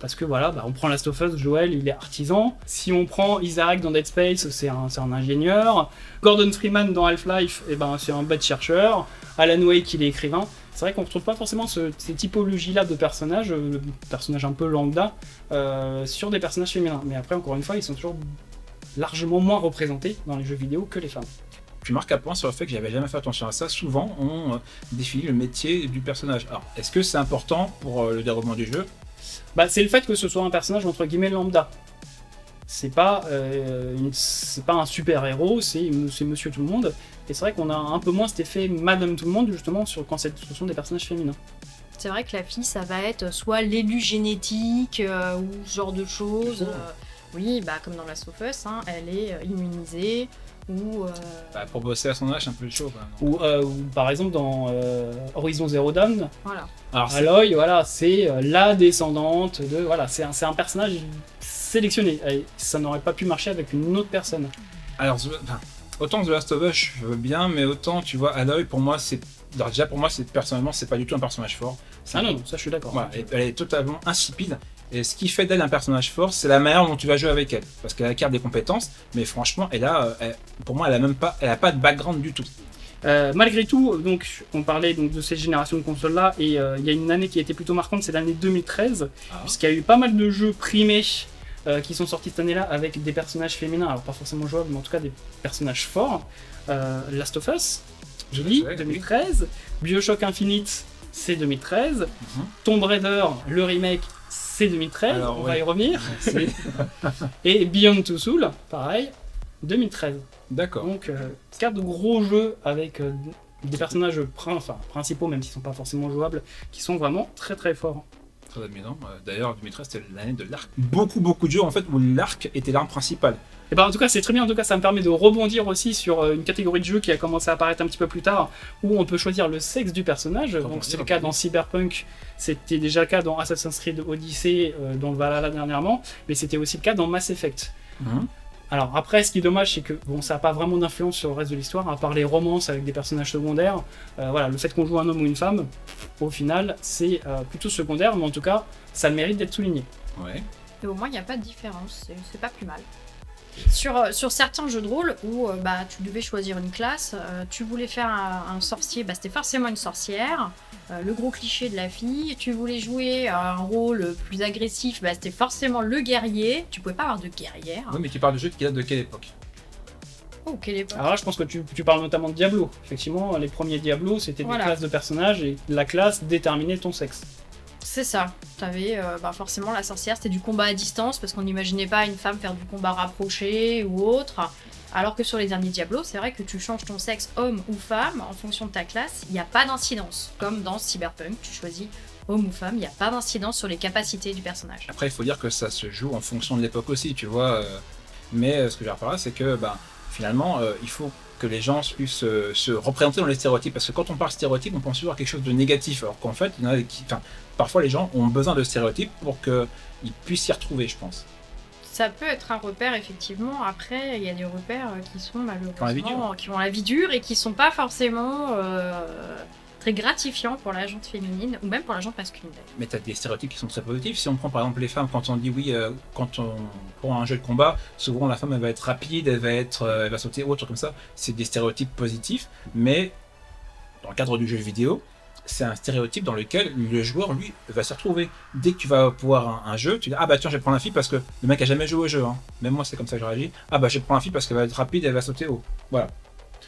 Parce que voilà, bah, on prend Last of Us, Joel, il est artisan. Si on prend Isaac dans Dead Space, c'est un, c'est un ingénieur. Gordon Freeman dans Half-Life, eh ben, c'est un bête chercheur. Alan Wake, il est écrivain. C'est vrai qu'on ne retrouve pas forcément ce- ces typologies-là de personnages, euh, personnages un peu lambda, euh, sur des personnages féminins. Mais après, encore une fois, ils sont toujours largement moins représentés dans les jeux vidéo que les femmes. Tu marques un point sur le fait que j'avais jamais fait attention à ça. Souvent, on euh, définit le métier du personnage. Alors, est-ce que c'est important pour euh, le déroulement du jeu? Bah, c'est le fait que ce soit un personnage entre guillemets lambda. C'est pas, euh, une- c'est pas un super héros, c'est c'est Monsieur Tout le Monde. Et c'est vrai qu'on a un peu moins cet effet Madame Tout le Monde justement sur quand c'est- ce sont des personnages féminins. C'est vrai que la fille, ça va être soit l'élu génétique euh, ou ce genre de choses. Euh, oui, bah comme dans Last of Us, hein, elle est euh, immunisée ou euh, Bah, Pour bosser à son âge, c'est un peu chaud. quand même. Ou, euh, ou par exemple dans euh, Horizon Zero Dawn, voilà. Alors, Aloy, voilà, c'est la descendante de, voilà, c'est un, c'est un personnage sélectionné. Et ça n'aurait pas pu marcher avec une autre personne. alors enfin, autant The Last of Us, je veux bien, mais autant, tu vois, Aloy, pour moi, c'est. déjà, pour moi, c'est personnellement, c'est pas du tout un personnage fort. C'est Ah un- non, ça je suis d'accord. Voilà, elle, elle est totalement insipide. Et ce qui fait d'elle un personnage fort, c'est la manière dont tu vas jouer avec elle. Parce qu'elle acquiert des compétences, mais franchement, elle a, euh, elle- pour moi, elle a même pas, elle a pas de background du tout. Euh, malgré tout, donc, on parlait donc, de cette génération de consoles-là, et euh, il y a une année qui a été plutôt marquante, c'est l'année 2013, Ah. puisqu'il y a eu pas mal de jeux primés euh, qui sont sortis cette année-là avec des personnages féminins, alors pas forcément jouables, mais en tout cas des personnages forts. Euh, Last of Us, Julie, Ouais, oui. 2013, Bioshock Infinite, c'est 2013, Mhm. Tomb Raider, le remake, c'est 2013, Alors, on ouais. va y revenir. *laughs* Et Beyond Two Souls, pareil, 2013. D'accord. Donc, euh, quatre gros jeux avec euh, des personnages prin- enfin, principaux, même s'ils sont pas forcément jouables, qui sont vraiment très très forts. Très. Euh, D'ailleurs, 2013, c'était l'année de l'arc. Beaucoup, beaucoup de jeux, en fait, où l'arc était l'arme principale. Et ben en tout cas, c'est très bien. En tout cas, ça me permet de rebondir aussi sur euh, une catégorie de jeux qui a commencé à apparaître un petit peu plus tard, où on peut choisir le sexe du personnage. on Donc, c'est le cas dans Cyberpunk, c'était déjà le cas dans Assassin's Creed Odyssey, euh, dans le Valhalla dernièrement, mais c'était aussi le cas dans Mass Effect. Alors après, ce qui est dommage, c'est que bon, ça n'a pas vraiment d'influence sur le reste de l'histoire, à part les romances avec des personnages secondaires. Euh, voilà, le fait qu'on joue un homme ou une femme, au final, c'est euh, plutôt secondaire, mais en tout cas, ça mérite d'être souligné. Ouais. Et au moins, il n'y a pas de différence, c'est- pas plus mal. Sur, euh, sur certains jeux de rôle où euh, bah, tu devais choisir une classe, euh, tu voulais faire un, un sorcier, bah, c'était forcément une sorcière, euh, le gros cliché de la fille. Tu voulais jouer un rôle plus agressif, bah, c'était forcément le guerrier. Tu pouvais pas avoir de guerrière. Oui, mais tu parles de qui datent de quelle époque? Oh, quelle époque? Alors là, je pense que tu, tu parles notamment de Diablo. Effectivement, les premiers Diablo, c'était Voilà. des classes de personnages et la classe déterminait ton sexe. C'est ça. T'avais euh, bah, forcément la sorcière, c'était du combat à distance parce qu'on n'imaginait pas une femme faire du combat rapproché ou autre. Alors que sur les derniers Diablo, c'est vrai que tu changes ton sexe homme ou femme en fonction de ta classe, il n'y a pas d'incidence. Comme dans Cyberpunk, tu choisis homme ou femme, il n'y a pas d'incidence sur les capacités du personnage. Après, il faut dire que ça se joue en fonction de l'époque aussi, tu vois. euh, Mais euh, ce que je veux c'est que ben, finalement, euh, il faut que les gens puissent se représenter dans les stéréotypes. Parce que quand on parle stéréotype, on pense toujours à quelque chose de négatif. Alors qu'en fait, parfois les gens ont besoin de stéréotypes pour qu'ils puissent s'y retrouver, je pense. Ça peut être un repère, effectivement. Après, il y a des repères euh, qui sont malheureusement qui ont la vie dure et qui sont pas forcément euh, très gratifiants pour la jante féminine ou même pour la jante masculine. Mais tu as des stéréotypes qui sont très positifs. Si on prend par exemple les femmes, quand on dit oui, euh, quand on prend un jeu de combat, souvent la femme elle va être rapide, elle va, être, euh, elle va sauter trucs comme ça. C'est des stéréotypes positifs, mais dans le cadre du jeu vidéo, c'est un stéréotype dans lequel le joueur, lui, va se retrouver. Dès que tu vas pouvoir un, un jeu, tu dis Ah bah tiens, je vais prendre la fille parce que le mec a jamais joué au jeu. hein. Même moi, c'est comme ça que je réagis. Ah bah je vais prendre la fille parce qu'elle va être rapide, elle va sauter haut. Voilà.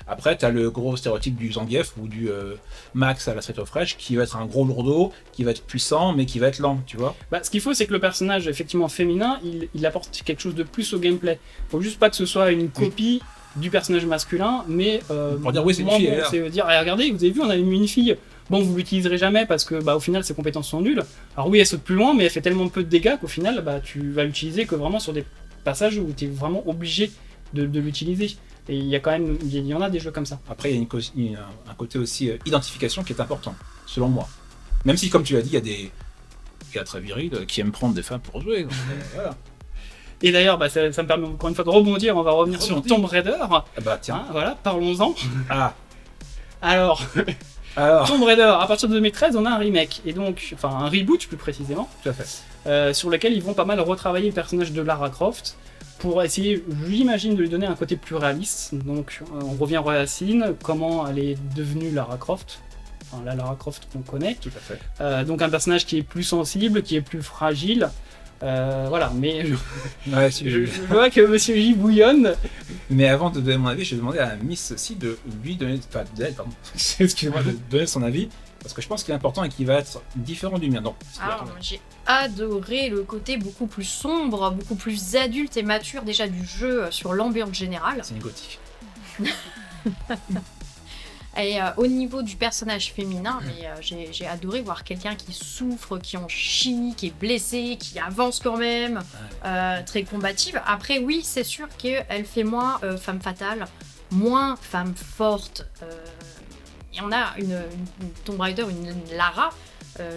Après, tu as le gros stéréotype du Zangief ou du euh, Max à la Street of Rage qui va être un gros lourdeau, qui va être puissant mais qui va être lent, tu vois. Bah, ce qu'il faut, c'est que le personnage, effectivement féminin, il, il apporte quelque chose de plus au gameplay. Faut juste pas que ce soit une copie du personnage masculin, mais euh, Pour dire, oui, c'est une fille, c'est dire, Ah, regardez, vous avez vu, on a mis une fille. Bon, vous l'utiliserez jamais parce que, bah, au final, ses compétences sont nulles. Alors oui, elle saute plus loin, mais elle fait tellement peu de dégâts qu'au final, bah, tu vas l'utiliser que vraiment sur des passages où tu es vraiment obligé de, de l'utiliser. Et il y a quand même, il y en a des jeux comme ça. Après, il y a une cause- une- un côté aussi euh, identification qui est important, selon moi. Même si, comme tu l'as dit, il y a des, gars très viril euh, qui aime prendre des femmes pour jouer. donc, euh, *laughs* voilà. Et d'ailleurs, bah, ça, ça me permet encore une fois de rebondir. On va revenir sur. Tomb Raider. Ah bah tiens. Hein, voilà, parlons-en. Ah, Alors, alors. Tomb Raider, à partir de 2013, on a un remake, et donc, enfin un reboot plus précisément, Tout à fait. euh, sur lequel ils vont pas mal retravailler le personnage de Lara Croft pour essayer, j'imagine, de lui donner un côté plus réaliste. Donc, euh, on revient aux racines, comment elle est devenue Lara Croft, enfin la Lara Croft qu'on connaît. Tout à fait. Euh, donc, un personnage qui est plus sensible, qui est plus fragile. Euh, voilà, mais je, *laughs* Ouais, je- je vois que Monsieur J bouillonne. Mais avant de donner mon avis, je vais demander à Miss aussi de lui donner, enfin d'elle, pardon, *laughs* excusez-moi, de donner son avis, parce que je pense qu'il est important et qu'il va être différent du mien. Non, moi, j'ai adoré le côté beaucoup plus sombre, beaucoup plus adulte et mature déjà du jeu sur l'ambiance générale. c'est une gothique. *laughs* Et euh, au niveau du personnage féminin, mais, euh, j'ai j'ai adoré voir quelqu'un qui souffre, qui en chie, qui est blessé, qui avance quand même, euh, très combative. Après, oui, c'est sûr qu'elle fait moins femme fatale, moins femme forte. Il y en a une, une, une Tomb Raider, une, une Lara,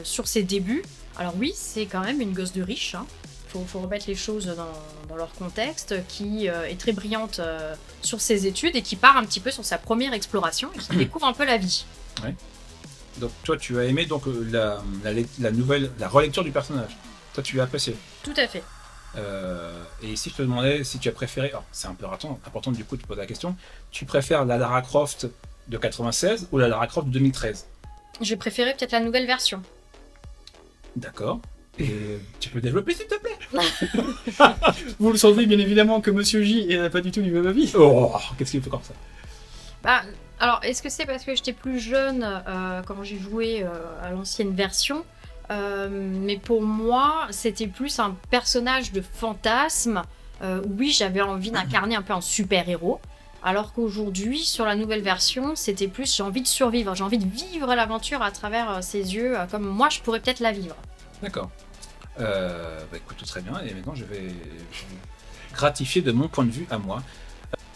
sur ses débuts. Alors oui, c'est quand même une gosse de riche. Hein. Faut, faut remettre les choses dans, dans leur contexte, qui euh, est très brillante euh, sur ses études et qui part un petit peu sur sa première exploration et qui découvre un peu la vie. Donc toi, tu as aimé donc euh, la, la, lec- la nouvelle, la relecture du personnage. Toi, tu as apprécié. Tout à fait. Euh, et si je te demandais si tu as préféré, alors c'est un peu important, important du coup, tu poses la question, tu préfères la Lara Croft de 96 ou la Lara Croft de 2013 J'ai préféré peut-être la nouvelle version. D'accord. Et tu peux développer s'il te plaît *laughs* Vous le savez bien évidemment que Monsieur J n'a pas du tout du même avis. Oh, qu'est-ce qu'il fait comme ça? Bah, alors, est-ce que c'est parce que j'étais plus jeune euh, quand j'ai joué euh, à l'ancienne version? Euh, Mais pour moi, c'était plus un personnage de fantasme. Euh, oui, j'avais envie d'incarner un peu un super-héros. Alors qu'aujourd'hui, sur la nouvelle version, c'était plus j'ai envie de survivre, j'ai envie de vivre l'aventure à travers ses yeux, comme moi je pourrais peut-être la vivre. D'accord. Euh, bah écoute, très bien. Et maintenant, je vais gratifier de mon point de vue à moi.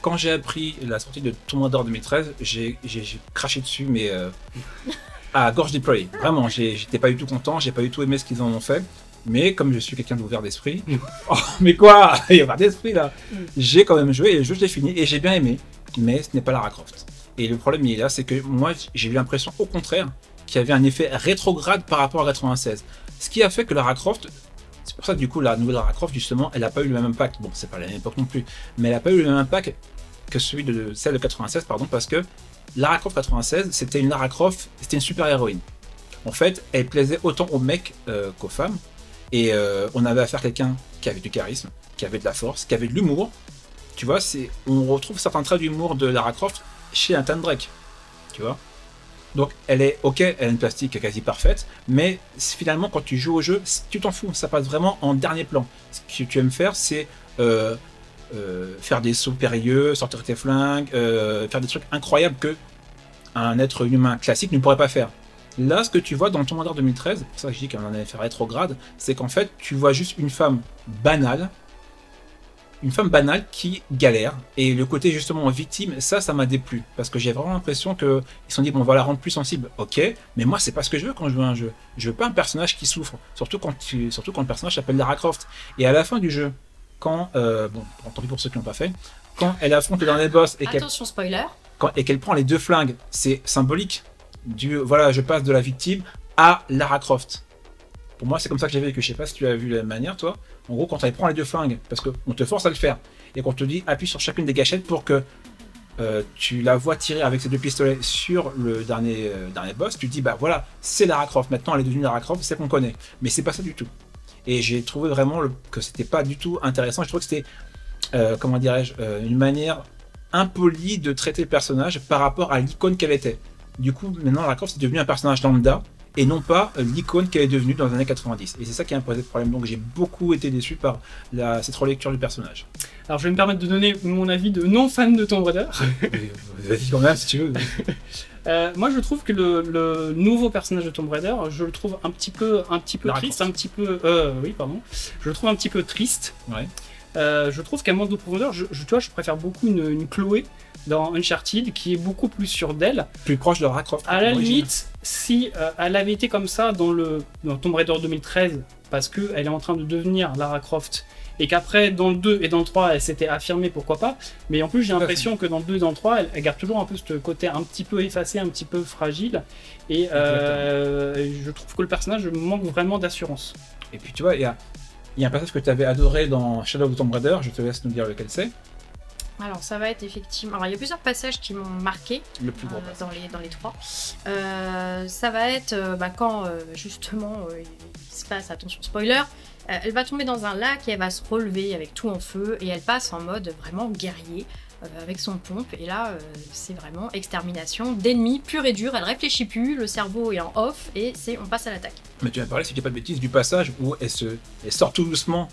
Quand j'ai appris la sortie de Raider 2013, j'ai craché dessus, mais euh, à gorge déployée. Vraiment, j'étais pas du tout content, j'ai pas du tout aimé ce qu'ils en ont fait. Mais comme je suis quelqu'un d'ouvert d'esprit, *laughs* oh, mais quoi? *laughs* Il y a pas d'esprit là J'ai quand même joué et le jeu je l'ai fini et j'ai bien aimé, mais ce n'est pas Lara Croft. Et le problème il est là, c'est que moi j'ai eu l'impression au contraire qu'il y avait un effet rétrograde par rapport à 96. Ce qui a fait que Lara Croft, c'est pour ça que du coup la nouvelle Lara Croft justement, elle n'a pas eu le même impact. Bon, c'est pas la même époque non plus, mais elle n'a pas eu le même impact que celui de celle de 96, pardon, parce que Lara Croft 96, c'était une Lara Croft, c'était une super héroïne. En fait, elle plaisait autant aux mecs euh, qu'aux femmes, et euh, on avait affaire à quelqu'un qui avait du charisme, qui avait de la force, qui avait de l'humour. Tu vois, c'est, on retrouve certains traits d'humour de Lara Croft chez un Drake. Tu vois. Donc elle est ok, elle a une plastique quasi parfaite, mais finalement quand tu joues au jeu, tu t'en fous, ça passe vraiment en dernier plan. Ce que tu aimes faire, c'est euh, euh, faire des sauts périlleux, sortir tes flingues, euh, faire des trucs incroyables que un être humain classique ne pourrait pas faire. Là, ce que tu vois dans Tomb Raider 2013, c'est pour ça que je dis qu'on en avait fait rétrograde, c'est qu'en fait, tu vois juste une femme banale, une femme banale qui galère, et le côté justement victime, ça, ça m'a déplu, parce que j'ai vraiment l'impression que ils se sont dit bon, on va la rendre plus sensible, ok, mais moi, c'est pas ce que je veux quand je à un jeu. Je veux pas un personnage qui souffre, surtout quand, tu, surtout quand le personnage s'appelle Lara Croft. Et à la fin du jeu, quand, euh, bon, tant pis pour ceux qui l'ont pas fait, quand elle affronte le dernier boss et qu'elle Attention spoiler. quand- et qu'elle prend les deux flingues, c'est symbolique du voilà, je passe de la victime à Lara Croft. Pour moi, c'est comme ça que j'ai vécu. Je sais pas si tu as vu la même manière, toi. En gros, quand elle prend les deux flingues, parce qu'on te force à le faire, et qu'on te dit appuie sur chacune des gâchettes pour que euh, tu la vois tirer avec ses deux pistolets sur le dernier, euh, dernier boss, tu te dis bah voilà, c'est Lara Croft. Maintenant, elle est devenue Lara Croft, c'est qu'on connaît. Mais c'est pas ça du tout. Et j'ai trouvé vraiment le- que c'était pas du tout intéressant. Je trouve que c'était, euh, comment dirais-je, une manière impolie de traiter le personnage par rapport à l'icône qu'elle était. Du coup, maintenant, Lara Croft c'est devenu un personnage lambda et non pas euh, l'icône qu'elle est devenue dans les années 90. Et c'est ça qui a posé problème. Donc j'ai beaucoup été déçu par la, cette relecture du personnage. Alors je vais me permettre de donner mon avis de non fan de Tomb Raider. *laughs* Vas-y quand même si tu veux. Euh, moi je trouve que le, le nouveau personnage de Tomb Raider, je le trouve un petit peu, un petit peu triste, un petit peu, euh, oui pardon, je le trouve un petit peu triste. Ouais. Euh, je trouve qu'elle manque de profondeur. Je, je, tu vois, je préfère beaucoup une, une Chloé dans Uncharted qui est beaucoup plus sûre d'elle. Plus proche de Lara Croft. À la limite, si euh, elle avait été comme ça dans le dans Tomb Raider 2013, parce que elle est en train de devenir Lara Croft, et qu'après dans le 2 et dans le 3, elle s'était affirmée, pourquoi pas. Mais en plus, j'ai l'impression que dans le 2 et dans le 3, elle, elle garde toujours un peu ce côté un petit peu effacé, un petit peu fragile. Et euh, je trouve que le personnage manque vraiment d'assurance. Et puis tu vois, il y a, il y a un passage que tu avais adoré dans Shadow of the Tomb Raider, je te laisse nous dire lequel c'est. Alors ça va être effectivement. Alors il y a plusieurs passages qui m'ont marqué Le plus gros euh, dans les dans les trois. Euh, ça va être euh, bah, quand euh, justement il se passe attention spoiler. elle va tomber dans un lac et elle va se relever avec tout en feu et elle passe en mode vraiment guerrier avec son pompe et là euh, c'est vraiment extermination d'ennemis pur et dur. Elle réfléchit plus, le cerveau est en off et c'est on passe à l'attaque. Mais tu m'as parlé, si je dis pas de bêtises, du passage où elle, se, elle sort tout doucement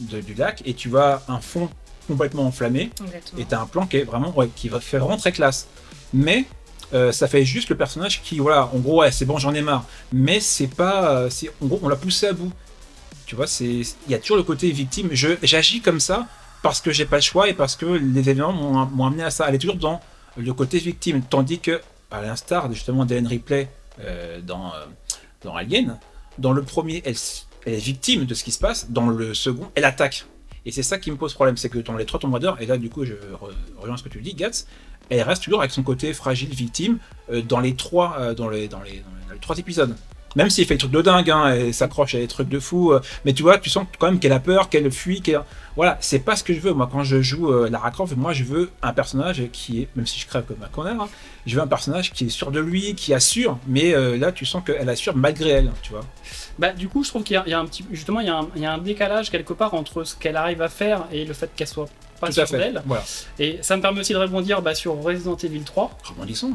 de- du lac et tu vois un fond complètement enflammé Exactement. et t'as un plan qui est vraiment, ouais, qui va fait vraiment très classe. Mais euh, ça fait juste le personnage qui, voilà, en gros, ouais, c'est bon, j'en ai marre. Mais c'est pas, euh, c'est, en gros, on l'a poussé à bout. Tu vois, c'est, il y a toujours le côté victime. J'agis comme ça parce que j'ai pas le choix et parce que les événements m'ont, amené à ça. Elle est toujours dans le côté victime, tandis que, à l'instar justement d'Ellen Ripley euh, dans, euh, dans Alien, dans le premier, elle, est victime de ce qui se passe. Dans le second, elle attaque. Et c'est ça qui me pose problème, c'est que dans les trois Tomb et là du coup je re- rejoins ce que tu dis, Gats, elle reste toujours avec son côté fragile, victime, euh, dans les trois, dans les, dans les trois épisodes. Même s'il fait des trucs de dingue, hein, elle s'accroche à des trucs de fou, euh, mais tu vois, tu sens quand même qu'elle a peur, qu'elle fuit, qu'elle... Voilà, c'est pas ce que je veux. Moi, quand je joue euh, Lara Croft, moi, je veux un personnage qui est, même si je crève comme un connard, hein, je veux un personnage qui est sûr de lui, qui assure, mais euh, là, tu sens qu'elle assure malgré elle, tu vois. Bah, du coup, je trouve qu'il y, a- il y a un petit, justement, il y, a un, il y a un décalage quelque part entre ce qu'elle arrive à faire et le fait qu'elle soit pas Tout à fait. Voilà. Et ça me permet aussi de rebondir bah, sur Resident Evil 3. Rebondissons.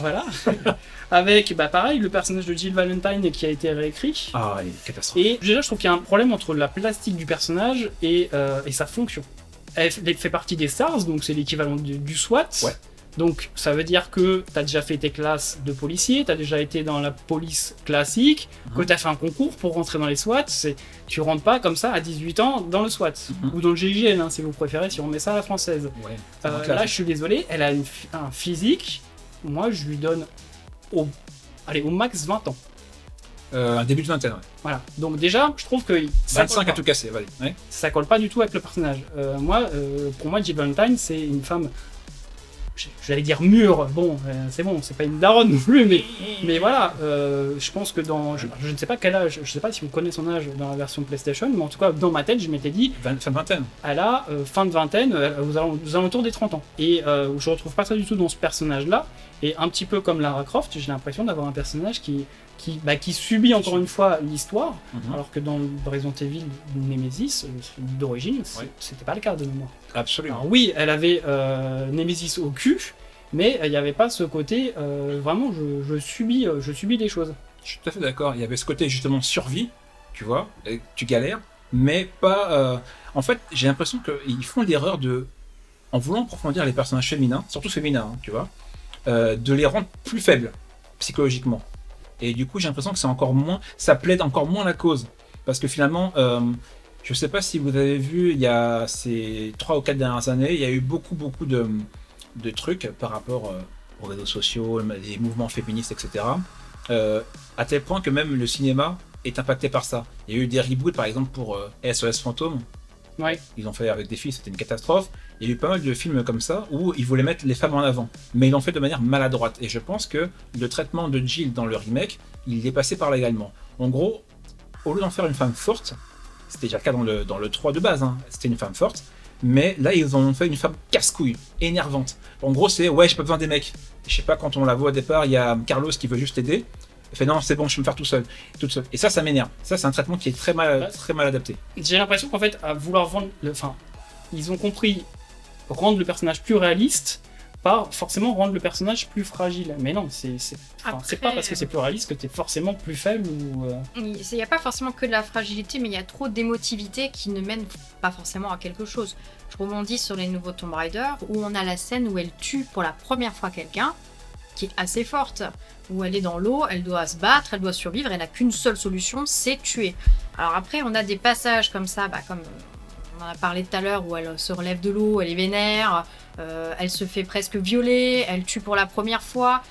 Voilà. *laughs* Avec, bah, pareil, le personnage de Jill Valentine qui a été réécrit. Ah, elle est catastrophe. Et déjà, je trouve qu'il y a un problème entre la plastique du personnage et, euh, et sa fonction. Elle fait partie des SARS, donc c'est l'équivalent du, du SWAT. Ouais. Donc ça veut dire que tu as déjà fait tes classes de policier, tu as déjà été dans la police classique, que Mhm. tu as fait un concours pour rentrer dans les SWAT. C'est, tu rentres pas comme ça à 18 ans dans le SWAT. Mhm. Ou dans le GIGN, hein, si vous préférez, si on met ça à la française. Ouais. Euh, là, je suis désolé, elle a une un physique. Moi, je lui donne au, allez, au max 20 ans. euh, un début de vingtaine, ouais. Voilà. Donc déjà, je trouve que ça colle 25 pas à tout casser. Ouais. ça colle pas du tout avec le personnage. Euh, moi, euh, pour moi, Jill Valentine, c'est une femme, j'allais dire mûre. Bon, euh, c'est bon, c'est pas une daronne non plus, mais, mais voilà. euh, je pense que dans, je, je ne sais pas quel âge, je sais pas si vous connaissez son âge dans la version PlayStation, mais en tout cas, dans ma tête, je m'étais dit, Fin de vingtaine. elle a euh, fin de vingtaine, aux, aux alentours des 30 ans. Et je retrouve pas ça du tout dans ce personnage-là. Et un petit peu comme Lara Croft, j'ai l'impression d'avoir un personnage qui, qui, bah, qui subit encore une fois l'histoire, Mhm. alors que dans Resident Evil Nemesis, euh, d'origine, c'était pas le cas de mémoire. Absolument. Alors oui, elle avait euh, Nemesis au cul, mais il n'y avait pas ce côté, euh, vraiment, je, je subis, euh, je subis des choses. Je suis tout à fait d'accord. Il y avait ce côté justement survie, tu vois, et tu galères, mais pas. euh, En fait, j'ai l'impression qu'ils font l'erreur de, en voulant approfondir les personnages féminins, surtout féminins, hein, tu vois, de les rendre plus faibles psychologiquement. Et du coup, j'ai l'impression que c'est encore moins, ça plaide encore moins la cause, parce que finalement, euh, je sais pas si vous avez vu, il y a ces trois ou quatre dernières années, il y a eu beaucoup, beaucoup de, trucs par rapport euh, aux réseaux sociaux, les mouvements féministes, etc. Euh, à tel point que même le cinéma est impacté par ça. Il y a eu des reboots, par exemple, pour euh, SOS Fantôme. Ils ont fait avec des filles, c'était une catastrophe. Il y a eu pas mal de films comme ça où ils voulaient mettre les femmes en avant. Mais ils l'ont fait de manière maladroite. Et je pense que le traitement de Jill dans le remake, il est passé par là également. En gros, au lieu d'en faire une femme forte, c'était déjà le cas dans le, dans le 3 de base, hein, c'était une femme forte. Mais là, ils ont fait une femme casse-couille, énervante. En gros, c'est ouais, j'ai pas besoin des mecs. Je sais pas, quand on la voit au départ, il y a Carlos qui veut juste aider. Elle fait non, c'est bon, je peux me faire tout seul, toute seule. Et ça, ça m'énerve. Ça, c'est un traitement qui est très mal, très mal adapté. J'ai l'impression qu'en fait, à vouloir vendre, le- enfin, ils ont compris rendre le personnage plus réaliste, pas forcément rendre le personnage plus fragile. Mais non, c'est enfin, pas parce que c'est plus réaliste que t'es forcément plus faible ou. euh, Il n'y a pas forcément que de la fragilité, mais il y a trop d'émotivité qui ne mène pas forcément à quelque chose. Je rebondis sur les nouveaux Tomb Raider, où on a la scène où elle tue pour la première fois quelqu'un, qui est assez forte, où elle est dans l'eau, elle doit se battre, elle doit survivre, elle n'a qu'une seule solution, c'est tuer. Alors après, on a des passages comme ça, bah, comme on en a parlé tout à l'heure, où elle se relève de l'eau, elle est vénère, euh, elle se fait presque violer, elle tue pour la première fois.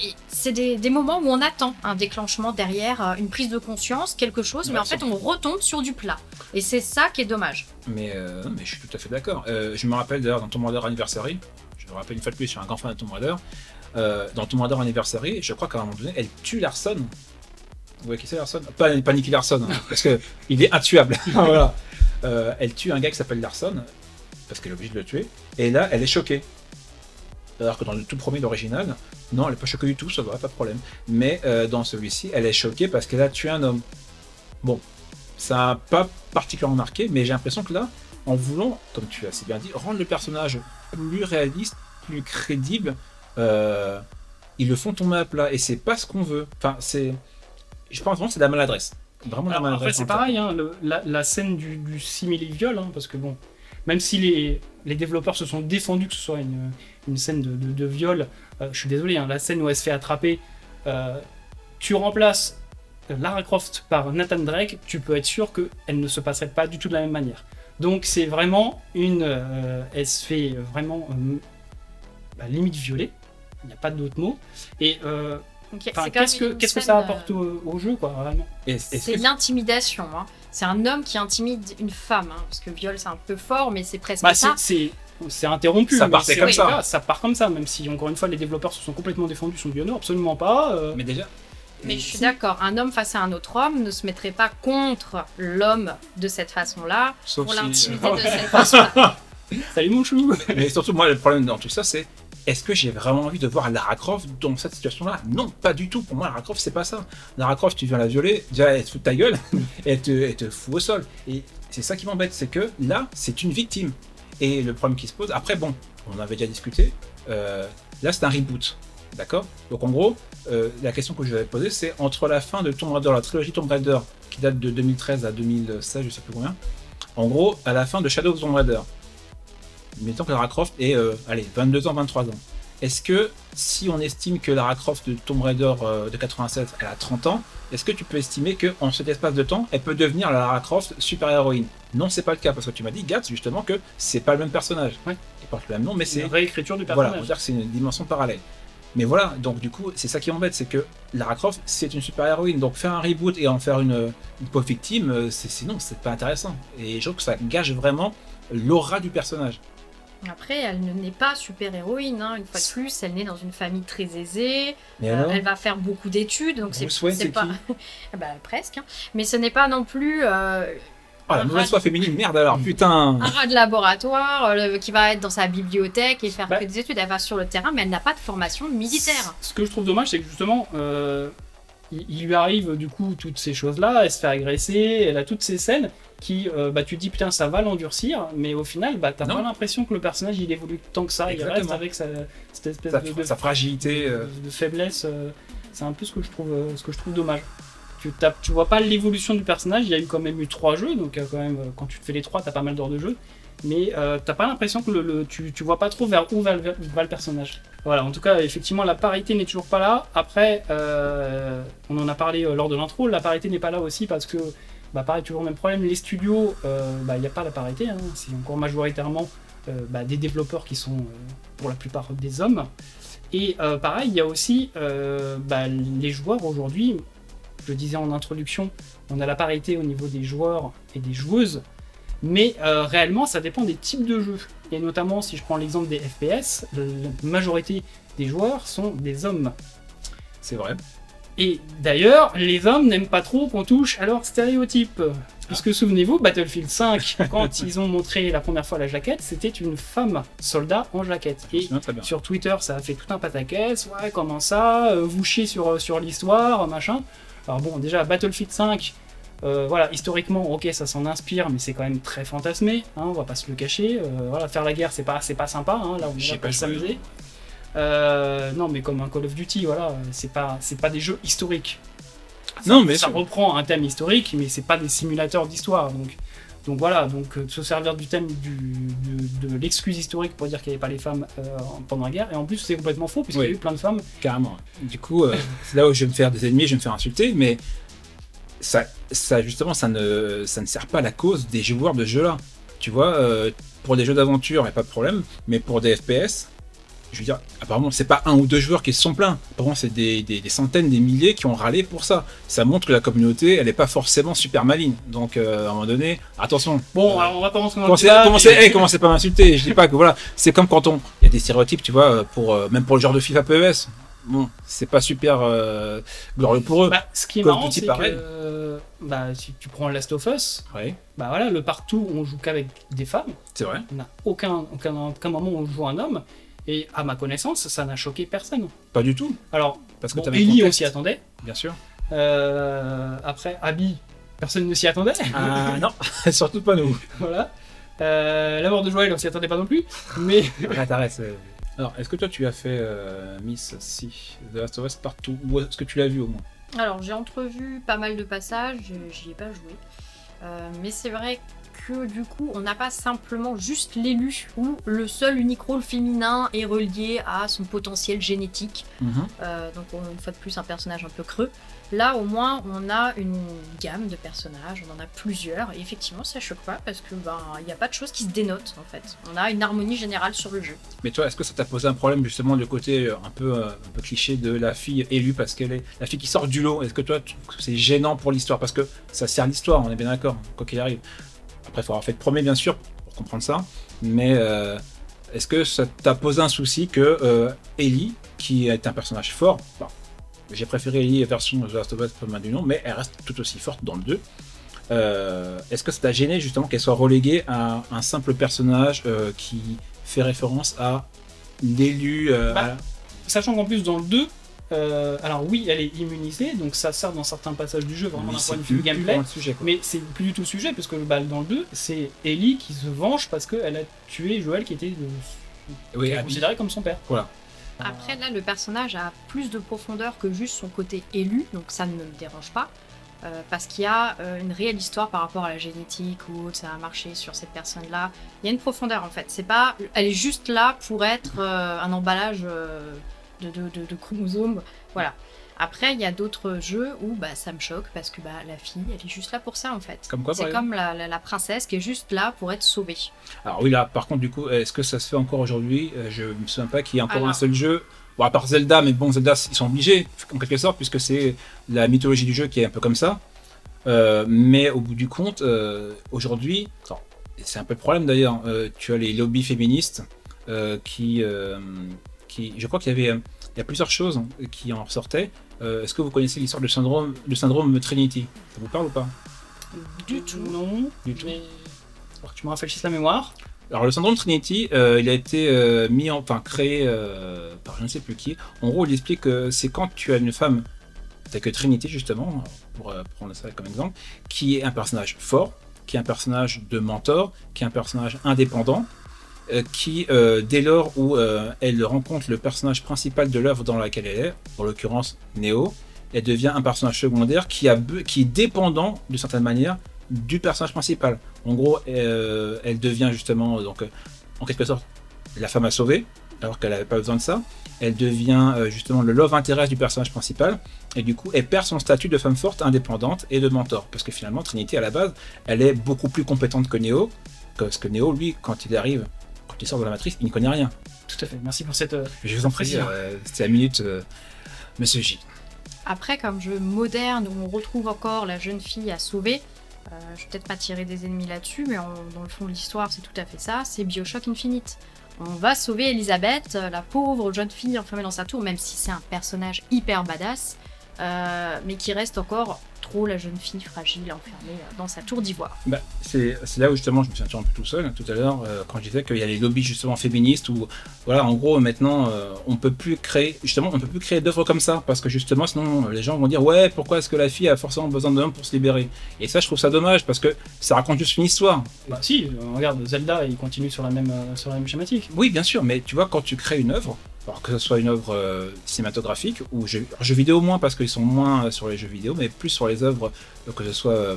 Et c'est des, des moments où on attend un déclenchement derrière, euh, une prise de conscience, quelque chose, mais en fait on retombe sur du plat. Et c'est ça qui est dommage. Mais, euh, mais je suis tout à fait d'accord. Euh, je me rappelle d'ailleurs dans Tomb Raider Anniversary, je me rappelle une fois de plus, je suis un grand fan de Tomb Raider. Euh, dans Tomb Raider Anniversary, je crois qu'à un moment donné, elle tue Larson. Vous voyez qui c'est Larson? Pas, pas Nicky Larson, hein, parce que il est intuable. *laughs* voilà. Euh, elle tue un gars qui s'appelle Larson, parce qu'elle est obligée de le tuer. Et là, elle est choquée. Alors que dans le tout premier d'original, non, elle n'est pas choquée du tout, ça va, pas de problème. Mais euh, dans celui-ci, elle est choquée parce qu'elle a tué un homme. Bon, ça n'a pas particulièrement marqué, mais j'ai l'impression que là, en voulant, comme tu as si bien dit, rendre le personnage plus réaliste, plus crédible, euh, ils le font tomber à plat et c'est pas ce qu'on veut. Enfin, c'est. Je pense vraiment que c'est de la maladresse. Vraiment de la maladresse. c'est pareil, hein, le- la, la scène du, du simili-viol, hein, parce que bon, même si les, les développeurs se sont défendus que ce soit une, une scène de, de- de viol, euh, je suis désolé, hein, la scène où elle se fait attraper, euh, tu remplaces Lara Croft par Nathan Drake, tu peux être sûr qu'elle ne se passerait pas du tout de la même manière. Donc c'est vraiment une... euh, elle se fait vraiment bah, limite violée, il n'y a pas d'autre mot. Et euh, qu'est-ce que, ça euh, apporte au, au jeu, quoi, vraiment? C'est l'intimidation. hein. C'est un homme qui intimide une femme. hein, parce que viol, c'est un peu fort, mais c'est presque Bah, c'est- ça. c'est interrompu. Ça mais partait comme ça. ça part comme ça, même si encore une fois les développeurs se sont complètement défendus sur Biono, absolument pas. euh, Mais déjà, Mais je suis d'accord, un homme face à un autre homme ne se mettrait pas contre l'homme de cette façon-là, sauf pour si. l'intimider de *laughs* cette façon-là. Salut mon chou Mais surtout, moi, le problème dans tout ça, c'est est-ce que j'ai vraiment envie de voir Lara Croft dans cette situation-là? Non, pas du tout. Pour moi, Lara Croft, c'est pas ça. Lara Croft, tu viens la violer, déjà, elle te fout de ta gueule, et *laughs* elle te, elle te fout au sol. Et c'est ça qui m'embête, c'est que là, c'est une victime. Et le problème qui se pose, après, bon, on avait déjà discuté, euh, là, c'est un reboot. D'accord? Donc, en gros, euh, la question que je vais poser, c'est entre la fin de Tomb Raider, la trilogie Tomb Raider, qui date de 2013 à 2016, je sais plus combien, en gros, à la fin de Shadow of Tomb Raider, mettons que Lara Croft est, euh, allez, 22 ans, 23 ans. Est-ce que si on estime que Lara Croft de Tomb Raider euh, de 87, elle a 30 ans, est-ce que tu peux estimer qu'en cet espace de temps, elle peut devenir la Lara Croft super héroïne Non, c'est pas le cas, parce que tu m'as dit, Gatz, justement, que c'est pas le même personnage. Ouais. Il porte le même nom, mais C'est une réécriture du voilà, on personnage. va dire que c'est une dimension parallèle. Mais voilà, donc du coup, c'est ça qui m'embête, c'est que Lara Croft, c'est une super héroïne. Donc faire un reboot et en faire une, une pauvre victime, euh, c'est c'est- non, c'est pas intéressant. Et je trouve que ça gâche vraiment l'aura du personnage. Après, elle ne n'est pas super héroïne, hein. une fois de plus, elle naît dans une famille très aisée, euh, elle va faire beaucoup d'études, donc c'est pas. *laughs* Ah bah, presque, hein. mais ce n'est pas non plus euh, Oh, la un mauvaise foi féminine, merde alors, putain un rat de laboratoire euh, qui va être dans sa bibliothèque et faire Bah. que des études. Elle va sur le terrain, mais elle n'a pas de formation militaire. Ce que je trouve dommage, c'est que justement, euh, il, il lui arrive du coup toutes ces choses-là, elle se fait agresser, elle a toutes ces scènes qui, euh, bah, tu te dis putain, ça va l'endurcir, mais au final, bah, t'as pas l'impression que le personnage il évolue tant que ça, il reste Exactement. avec sa, cette espèce sa, de, de- sa fragilité. euh, de- de faiblesse. euh, c'est un peu ce que je trouve, euh, ce que je trouve dommage. Tu, t'as- tu vois pas l'évolution du personnage, il y a eu quand même eu trois jeux, donc euh, quand même, euh, quand tu te fais les trois, t'as pas mal d'heures de jeu. Mais euh, t'as pas l'impression que le, tu, tu vois pas trop vers où va, le- personnage. Voilà, en tout cas, effectivement, la parité n'est toujours pas là. Après, euh, on en a parlé euh, lors de l'intro, la parité n'est pas là aussi parce que, bah, pareil, toujours le même problème. Les studios, bah, il n'y a pas la parité. hein. c'est encore majoritairement bah, des développeurs qui sont pour la plupart des hommes. Et pareil, il y a aussi bah, les joueurs aujourd'hui. Je disais en introduction, on a la parité au niveau des joueurs et des joueuses. Mais euh, réellement, ça dépend des types de jeux. Et notamment, si je prends l'exemple des FPS, la majorité des joueurs sont des hommes. c'est vrai. Et d'ailleurs, les hommes n'aiment pas trop qu'on touche à leurs stéréotypes. Puisque souvenez-vous, Battlefield 5, *laughs* quand ils ont montré la première fois la jaquette, c'était une femme soldat en jaquette. Et bien. sur Twitter, ça a fait tout un pataquès. Ouais, comment ça? Euh, Vous chiez sur, euh, sur l'histoire, machin. Alors bon, déjà, Battlefield 5, euh, voilà, historiquement, ok, ça s'en inspire, mais c'est quand même très fantasmé, hein, on va pas se le cacher. Euh, voilà, faire la guerre, c'est pas, c'est pas sympa, hein, là, on est là pas s'amuser. Euh, non, mais comme un Call of Duty, voilà, c'est pas, c'est pas des jeux historiques. Ça- Non, mais ça sûr. reprend un thème historique, mais c'est pas des simulateurs d'histoire, donc. Donc voilà, donc se servir du thème du, de, de l'excuse historique pour dire qu'il n'y avait pas les femmes euh, pendant la guerre, et en plus c'est complètement faux, puisqu'il y a Oui. eu plein de femmes. Carrément. Du coup, euh, *laughs* c'est là où je vais me faire des ennemis, je vais me faire insulter, mais ça, ça justement, ça ne, ça ne sert pas à la cause des joueurs de ce jeu-là. tu vois, euh, pour des jeux d'aventure, il n'y a pas de problème, mais pour des FPS, je veux dire, apparemment, c'est pas un ou deux joueurs qui se sont plaints. Apparemment, c'est des, des- des centaines, des milliers qui ont râlé pour ça. Ça montre que la communauté, elle n'est pas forcément super maligne. Donc, euh, à un moment donné, attention. Bon, Euh, alors on va pas dans le Commencez, débat, commencez, mais- hey, commencez pas à m'insulter. Je dis pas que voilà, c'est comme quand on, il y a des stéréotypes, tu vois, pour euh, même pour le genre de FIFA PES. Bon, c'est pas super euh, glorieux pour eux. Bah, ce qui est Call marrant, c'est que euh, bah, si tu prends Last of Us, Ouais, bah voilà, le partout, on joue qu'avec des femmes. c'est vrai. On n'a aucun, aucun, aucun moment où on joue un homme. Et à ma connaissance, ça n'a choqué personne. Pas du tout, Alors, parce que bon, Ellie, on s'y attendait. bien sûr. Euh, après, Abby, personne ne s'y attendait. Ah non, *laughs* surtout pas nous. *laughs* voilà. Euh, la mort de Joël, on s'y attendait pas non plus. Mais *laughs* Arrête, arrête. Alors, est-ce que toi tu as fait euh, Miss Si The Last of Us partout? Ou est-ce que tu l'as vu au moins? Alors j'ai entrevu pas mal de passages, j'y ai pas joué. Euh, mais c'est vrai que du coup on n'a pas simplement juste l'élu où le seul unique rôle féminin est relié à son potentiel génétique. Euh, donc on- une fois de plus un personnage un peu creux. Là au moins on a une gamme de personnages, on en a plusieurs et effectivement ça choque pas parce que ben il n'y a pas de choses qui se dénotent en fait. On a une harmonie générale sur le jeu. Mais toi, est-ce que ça t'a posé un problème justement du côté euh, un peu, euh, un peu cliché de la fille élue parce qu'elle est la fille qui sort du lot? Est-ce que toi, c'est gênant pour l'histoire? Parce que ça sert l'histoire, on est bien d'accord, quoi qu'il arrive. Après, il faut avoir fait le premier, bien sûr, pour comprendre ça. Mais euh, est-ce que ça t'a posé un souci que Ellie, qui est un personnage fort, bon, j'ai préféré Ellie version The Last of Us comme un du nom, mais elle reste tout aussi forte dans le 2. Euh, est-ce que ça t'a gêné justement qu'elle soit reléguée à un simple personnage euh, qui fait référence à l'élu euh, Bah, à- sachant qu'en plus dans le 2, euh, alors oui, elle est immunisée, donc ça sert dans certains passages du jeu, vraiment d'un point de vue gameplay. sujet. Mais c'est plus du tout le sujet, parce que bah, dans le 2, c'est Ellie qui se venge parce qu'elle a tué Joël qui était Oui, qui considéré comme son père. Voilà. Après, là, le personnage a plus de profondeur que juste son côté élu, donc ça ne me dérange pas. euh, parce qu'il y a euh, une réelle histoire par rapport à la génétique ou ça a marché sur cette personne-là. Il y a une profondeur en fait. C'est pas, elle est juste là pour être euh, un emballage de chromosomes. Voilà. Après, il y a d'autres jeux où bah, ça me choque parce que bah, la fille, elle est juste là pour ça en fait. Comme quoi, C'est comme la, la- la princesse qui est juste là pour être sauvée. Alors oui, là, par contre, du coup, est-ce que ça se fait encore aujourd'hui? Euh, Je me souviens pas qu'il y ait encore Alors. un seul jeu. Bon, à part Zelda, mais bon, Zelda, ils sont obligés, en quelque sorte, puisque c'est la mythologie du jeu qui est un peu comme ça. Euh, mais au bout du compte, euh, aujourd'hui, c'est un peu le problème d'ailleurs, euh, tu as les lobbies féministes qui, qui. Je crois qu'il y avait. Il y a plusieurs choses qui en ressortaient. Euh, Est-ce que vous connaissez l'histoire du syndrome, du syndrome Trinity? Ça vous parle ou pas? Du tout. Non. Du tout. Mais... Tu me rafraîchisses la mémoire. Alors le syndrome Trinity, euh, il a été euh, mis en, enfin créé euh, par je ne sais plus qui. En gros, il explique que c'est quand tu as une femme, telle que Trinity justement, pour euh, prendre ça comme exemple, qui est un personnage fort, qui est un personnage de mentor, qui est un personnage indépendant, qui euh, dès lors où euh, elle rencontre le personnage principal de l'œuvre dans laquelle elle est, en l'occurrence Neo, elle devient un personnage secondaire qui, est dépendant d'une certaine manière du personnage principal. En gros, euh, elle devient justement, donc, euh, en quelque sorte, la femme à sauver, alors qu'elle n'avait pas besoin de ça. Elle devient euh, justement le love interest du personnage principal, et du coup, elle perd son statut de femme forte, indépendante et de mentor. Parce que finalement, Trinity, à la base, elle est beaucoup plus compétente que Neo, parce que Neo, lui, quand il arrive, quand il sort de la matrice, il n'y connaît rien. Tout à fait. Merci pour cette. euh, Je vous en prie, euh, c'était la minute, euh, Monsieur J. Après, comme jeu moderne où on retrouve encore la jeune fille à sauver, euh, je vais peut-être pas tirer des ennemis là-dessus, mais dans le fond de l'histoire, c'est tout à fait ça, c'est Bioshock Infinite. On va sauver Elisabeth, la pauvre jeune fille enfermée dans sa tour, même si c'est un personnage hyper badass, euh, mais qui reste encore trop la jeune fille fragile enfermée euh, dans sa tour d'ivoire. Bah, c'est c'est là où justement je me suis senti un peu tout seul hein, tout à l'heure euh, quand je disais qu'il y a les lobbies justement féministes où voilà en gros maintenant euh, on peut plus créer justement on peut plus créer d'œuvres comme ça parce que justement sinon les gens vont dire ouais pourquoi est-ce que la fille a forcément besoin d'hommes pour se libérer? Et ça je trouve ça dommage parce que ça raconte juste une histoire Bah si, euh, regarde Zelda, il continue sur la même euh, sur la même schématique. oui bien sûr mais tu vois quand tu crées une œuvre alors que ce soit une œuvre euh, cinématographique ou jeux, jeux vidéo moins parce qu'ils sont moins sur les jeux vidéo mais plus sur les œuvres euh, que ce soit euh,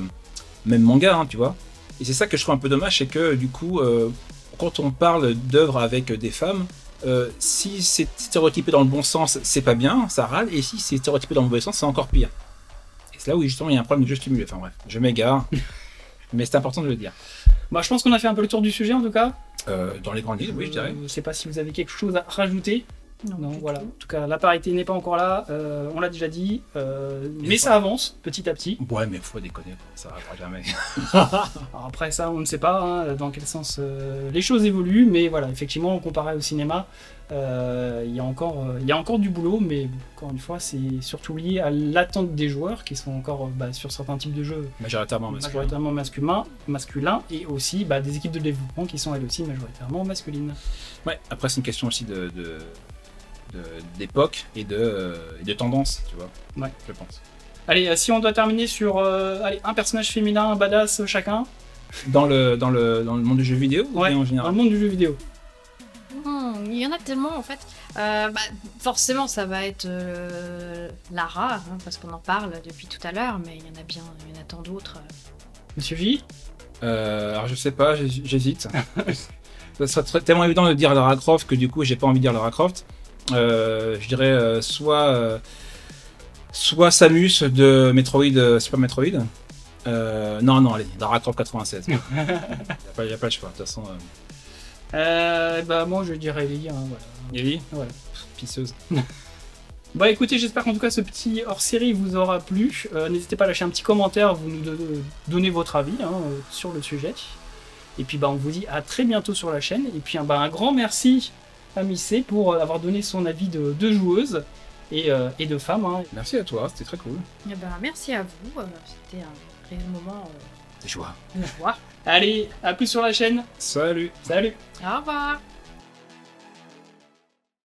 même manga hein, tu vois et c'est ça que je trouve un peu dommage c'est que du coup euh, quand on parle d'œuvres avec des femmes euh, si c'est stéréotypé dans le bon sens c'est pas bien ça râle et si c'est stéréotypé dans le mauvais sens c'est encore pire et c'est là où justement il y a un problème de jeu stimulé enfin bref je m'égare *laughs* mais c'est important de le dire Bah, je pense qu'on a fait un peu le tour du sujet en tout cas. Euh, dans les grandes lignes, oui, je dirais. Je sais pas si vous avez quelque chose à rajouter. Non, du voilà. tout. En tout cas, la parité n'est pas encore là. euh, on l'a déjà dit. euh, mais ça avance petit à petit. Ouais, mais faut déconner, ça arrivera jamais. *laughs* Alors après ça, on ne sait pas hein, dans quel sens euh, les choses évoluent, mais voilà, effectivement, comparé au cinéma, euh, il y a encore, euh, il y a encore du boulot, mais encore une fois, c'est surtout lié à l'attente des joueurs qui sont encore bah, sur certains types de jeux Majoritairement masculin. majoritairement masculins, masculins, et aussi bah, des équipes de développement qui sont elles aussi majoritairement masculines. Ouais, après, c'est une question aussi de- d'époque et de, et de tendance, tu vois. Ouais. Je pense. Allez, euh, si on doit terminer sur euh, allez, un personnage féminin, un badass euh, chacun, Dans le, dans le, dans le monde du jeu vidéo ou Ouais, bien en dans général le monde du jeu vidéo. Hmm, il y en a tellement en fait. Euh, bah, forcément, ça va être euh, Lara, hein, parce qu'on en parle depuis tout à l'heure, mais il y en a bien, il y en a tant d'autres. Monsieur J? Euh, alors je sais pas, j'hés- j'hésite. *laughs* Ça serait tellement évident de dire Lara Croft que du coup j'ai pas envie de dire Lara Croft. Euh, je dirais euh, soit euh, soit Samus de Metroid euh, Super Metroid. Non non allez Croft 96. Il n'y a, pas- pas le choix de toute façon. Bah moi je dirais Ellie, hein, voilà. Voilà. pisseuse. *laughs* Bah écoutez, j'espère qu'en tout cas ce petit hors-série vous aura plu. Euh, N'hésitez pas à lâcher un petit commentaire, vous nous do- donnez votre avis hein, sur le sujet. Et puis bah on vous dit à très bientôt sur la chaîne. Et puis bah, un grand merci à Missé pour euh, avoir donné son avis de, de joueuse et, euh, et de femme. hein. Merci à toi, c'était très cool. Eh ben, merci à vous, euh, c'était un réel moment de joie. Allez, à plus sur la chaîne. Salut. Salut Au revoir